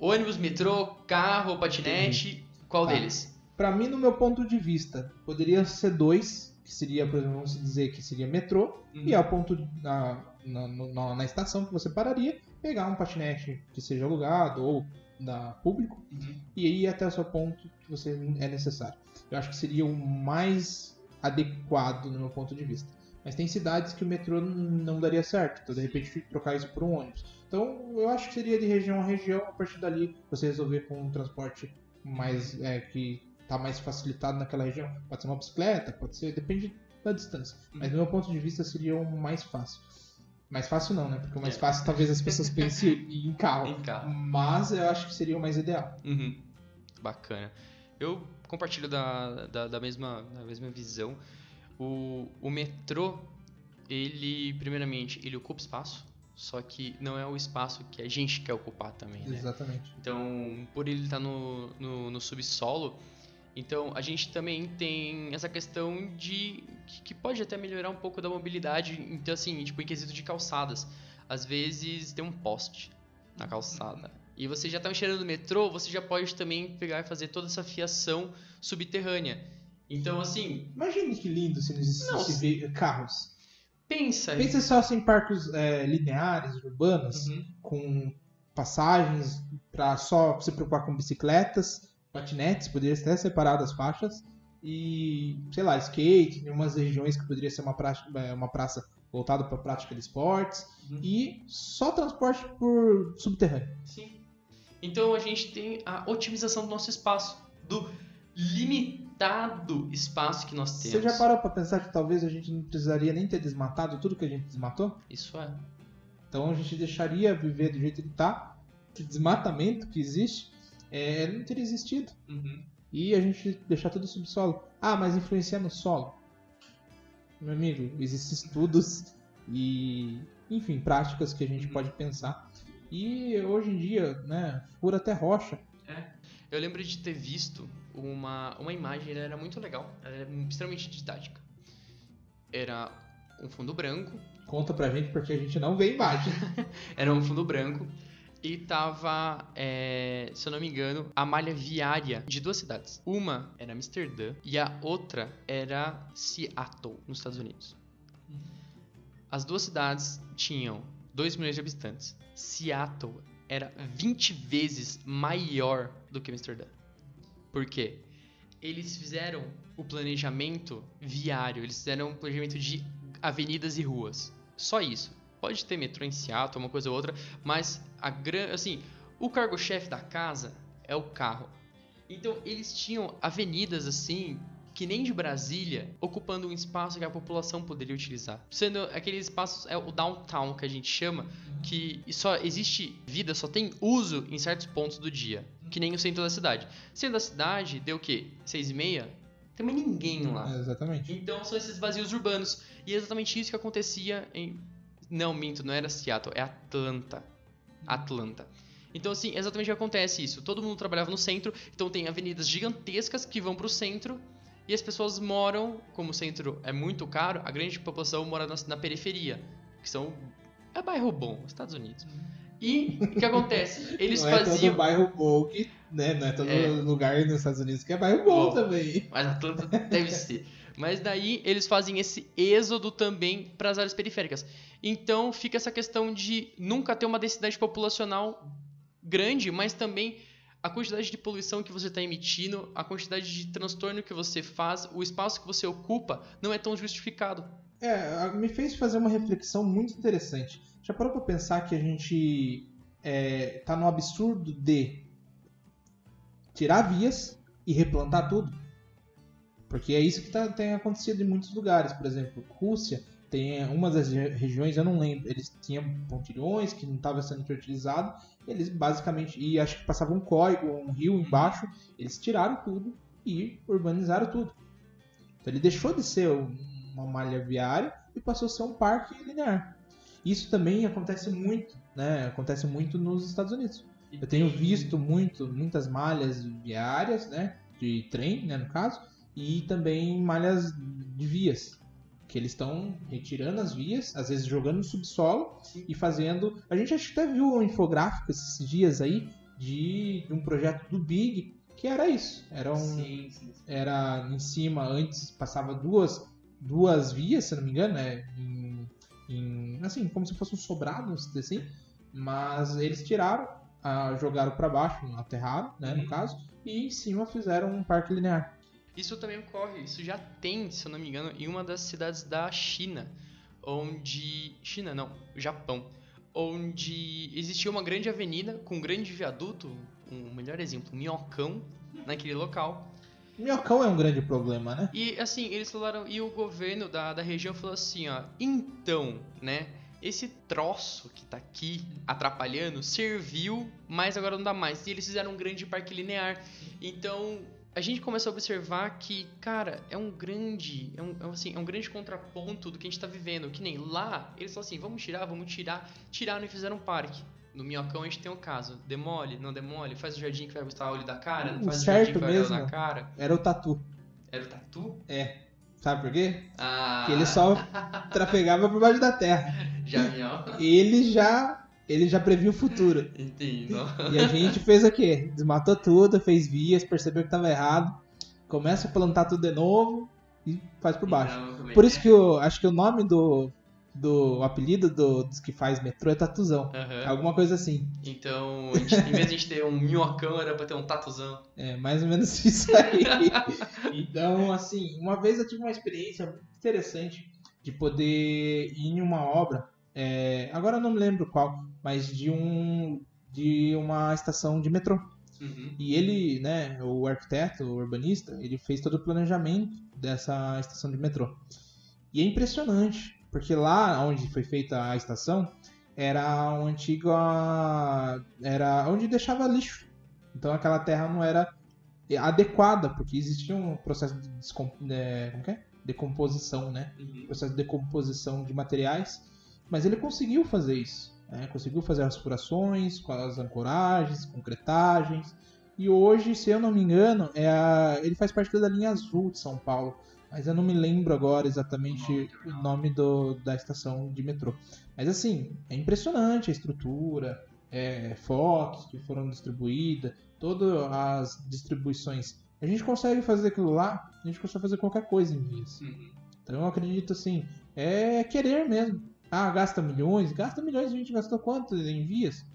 Ônibus, metrô, carro, patinete, qual tá. deles? Para mim, no meu ponto de vista, poderia ser dois, que seria, por exemplo, vamos dizer que seria metrô, uhum. e ao ponto na, na, na, na, estação que você pararia, pegar um patinete que seja alugado ou da público uhum. e ir até o seu ponto que você é necessário. Eu acho que seria o mais adequado no meu ponto de vista. Mas tem cidades que o metrô não daria certo, então de repente trocar isso por um ônibus. Então eu acho que seria de região a região, a partir dali você resolver com um transporte mais é, que está mais facilitado naquela região. Pode ser uma bicicleta, pode ser, depende da distância. Mas do meu ponto de vista seria o mais fácil. Mais fácil não, né? Porque o mais é. fácil talvez as pessoas pensem em carro. em carro. Mas eu acho que seria o mais ideal. Uhum. Bacana. Eu compartilho da, da, da, mesma, da mesma visão. O, o metrô, ele, primeiramente, ele ocupa espaço. Só que não é o espaço que a gente quer ocupar também, né? Exatamente. Então, por ele estar tá no, no, no subsolo, então a gente também tem essa questão de que, que, pode até melhorar um pouco da mobilidade, então assim, tipo em quesito de calçadas. Às vezes tem um poste na calçada. E você já está mexendo no metrô, você já pode também pegar e fazer toda essa fiação subterrânea. Então, assim. Imagine que lindo se não existisse carros. Pensa. Pensa só assim, em parques é, lineares, urbanos, uhum. com passagens para só se preocupar com bicicletas, patinetes, poderia até separar das faixas, e, sei lá, skate, em umas regiões que poderia ser uma praça, é, uma praça voltada para a prática de esportes, uhum. e só transporte por subterrâneo. Sim. Então a gente tem a otimização do nosso espaço, do limitado espaço que nós temos. Você já parou para pensar que talvez a gente não precisaria nem ter desmatado tudo que a gente desmatou? Isso é. Então a gente deixaria viver do jeito que está. O desmatamento que existe é, não teria existido. Uhum. E a gente deixar tudo subsolo. Ah, mas influenciar no solo. Meu amigo, existem estudos e, enfim, práticas que a gente uhum. pode pensar. E hoje em dia, né, fura até rocha. É. Eu lembro de ter visto uma, uma imagem, ela era muito legal, ela era extremamente didática. Era um fundo branco. Conta pra gente porque a gente não vê imagem. era um fundo branco. e tava, é, se eu não me engano, a malha viária de duas cidades. Uma era Amsterdã e a outra era Seattle, nos Estados Unidos. As duas cidades tinham 2 milhões de habitantes. Seattle era 20 vezes maior do que Amsterdã. Por quê? Eles fizeram o planejamento viário, eles fizeram um planejamento de avenidas e ruas. Só isso. Pode ter metrô em Seattle, uma coisa ou outra, mas a gran... assim, o cargo-chefe da casa é o carro. Então eles tinham avenidas assim que nem de Brasília, ocupando um espaço que a população poderia utilizar. Sendo aquele espaço, é o downtown que a gente chama, que só existe vida, só tem uso em certos pontos do dia, que nem o centro da cidade. Centro da cidade deu o quê? Seis e meia? Tem mais ninguém lá. É, exatamente. Então são esses vazios urbanos. E é exatamente isso que acontecia em. Não, minto, não era Seattle, é Atlanta. Atlanta. Então, assim, é exatamente o que acontece isso. Todo mundo trabalhava no centro, então tem avenidas gigantescas que vão pro centro e as pessoas moram, como o centro é muito caro, a grande população mora na, na periferia, que são. É bairro bom, Estados Unidos. E o que acontece? Eles não faziam. é todo bairro bom que, né? Não é todo É. lugar nos Estados Unidos que é bairro bom, Bom. também. Mas Atlanta deve ser. Mas daí eles fazem esse êxodo também para as áreas periféricas. Então fica essa questão de nunca ter uma densidade populacional grande, mas também a quantidade de poluição que você está emitindo, a quantidade de transtorno que você faz, o espaço que você ocupa não é tão justificado. É, me fez fazer uma reflexão muito interessante. Já parou pra pensar que a gente é, tá no absurdo de tirar vias e replantar tudo? Porque é isso que tá- tem acontecido em muitos lugares. Por exemplo, Rússia tem uma das re- regiões, eu não lembro, eles tinham pontilhões que não estava sendo utilizado. Eles basicamente, e acho que passava um córrego, um rio embaixo, eles tiraram tudo e urbanizaram tudo. Então ele deixou de ser um- uma malha viária e passou a ser um parque linear. Isso também acontece muito, né? Acontece muito nos Estados Unidos. Eu tenho visto muito, muitas malhas viárias, né? De trem, né, no caso, e também malhas de vias. Que eles estão retirando as vias, às vezes jogando no subsolo e fazendo. A gente acho que até viu um infográfico esses dias aí de, de um projeto do Big que era isso. Era um, Sim, sim, sim. era em cima, antes passava duas, duas vias, se não me engano, né? Em, em- assim, como se fosse um sobrado, vamos dizer assim. Mas eles tiraram, ah, jogaram para baixo, aterraram, né, no Uhum. caso, e em cima fizeram um parque linear. Isso também ocorre, isso já tem, se eu não me engano, em uma das cidades da China, onde. China não, Japão. Onde existia uma grande avenida com um grande viaduto, um melhor exemplo, um minhocão naquele local. Minhocão é um grande problema, né? E assim, eles falaram, e o governo da, da região falou assim, ó, então, né, esse troço que tá aqui atrapalhando serviu, mas agora não dá mais. E eles fizeram um grande parque linear. Então, a gente começa a observar que, cara, é um grande, é um, é um, assim, é um grande contraponto do que a gente tá vivendo. Que nem lá, eles falam assim, vamos tirar, vamos tirar. Tiraram e fizeram um parque. No Minhocão a gente tem o caso, demole, não demole, faz o jardim que vai gostar o olho da cara, não O faz o jardim que vai mesmo. na cara. Era o tatu. Era o tatu? Sabe por quê? Ah, Que ele só trafegava por baixo da terra. Já ó. Ele já, ele já previu o futuro. Entendo. E a gente fez o quê? Desmatou tudo, fez vias, percebeu que tava errado, começa a plantar tudo de novo e faz por baixo. Então, Por isso que eu acho que o nome do, do o apelido do, dos que faz metrô é Tatuzão. Aham. Alguma coisa assim. Então, gente- em vez de a gente ter um minhocão, era pra ter um tatuzão. É mais ou menos isso aí. então, assim, uma vez eu tive uma experiência muito interessante de poder ir em uma obra. É, agora eu não me lembro qual, mas de um de uma estação de metrô. Uhum. E ele, né, o arquiteto, o urbanista, ele fez todo o planejamento dessa estação de metrô. E é impressionante, porque lá onde foi feita a estação era um antigo era onde deixava lixo. Então aquela terra não era adequada, porque existia um processo de descom... é, é? decomposição, né? Uhum. processo de decomposição de materiais, mas ele conseguiu fazer isso. né? Conseguiu fazer as furações, com as ancoragens, concretagens. E hoje, se eu não me engano, é a- ele faz parte da linha azul de São Paulo. Mas eu não me lembro agora exatamente o nome do- da estação de metrô. Mas assim, é impressionante a estrutura, é, fotos que foram distribuídas, todas as distribuições. A gente consegue fazer aquilo lá, a gente consegue fazer qualquer coisa em vias. Uhum. Então eu acredito assim, é querer mesmo. Ah, gasta milhões, gasta milhões, a gente gastou quanto em vias?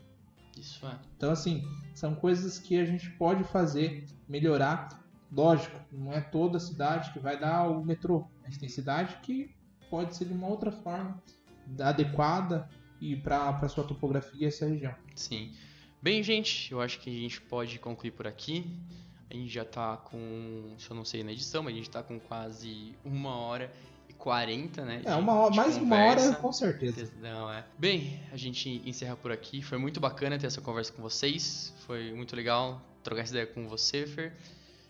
Isso é. Então assim, são coisas que a gente pode fazer, melhorar. Lógico, não é toda cidade que vai dar o metrô, mas tem cidade que pode ser de uma outra forma adequada e para sua topografia essa região. Sim. Bem, gente, eu acho que a gente pode concluir por aqui. A gente já tá com, se eu não sei na edição, mas a gente tá com quase uma hora e quarenta, né? É, uma hora, mais uma conversa. hora com certeza. Não, é. Bem, a gente encerra por aqui. Foi muito bacana ter essa conversa com vocês. Foi muito legal trocar essa ideia com você, Fer.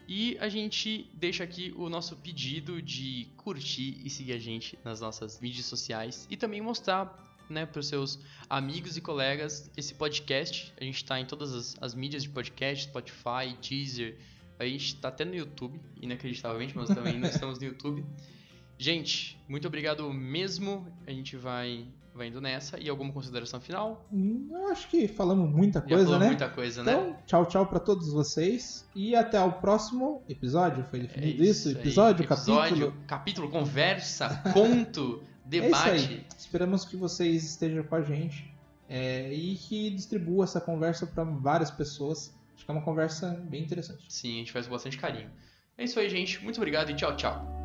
E a gente deixa aqui o nosso pedido de curtir e seguir a gente nas nossas mídias sociais e também mostrar né, para os seus amigos e colegas esse podcast. A gente está em todas as, as mídias de podcast, Spotify, Deezer. A gente está até no YouTube, inacreditavelmente, mas também nós estamos no YouTube. Gente, muito obrigado mesmo. A gente vai, vai indo nessa. E alguma consideração final? Hum, Eu acho que falamos muita Já coisa, né? muita coisa, né? Então, tchau, tchau para todos vocês e até o próximo episódio. Foi É definido isso? aí. Episódio, Episódio, capítulo. capítulo, conversa, conto, É isso debate. aí. Esperamos que vocês estejam com a gente é, e que distribua essa conversa para várias pessoas. Acho que é uma conversa bem interessante. Sim, a gente faz com bastante carinho. É isso aí, gente. Muito obrigado e tchau, tchau.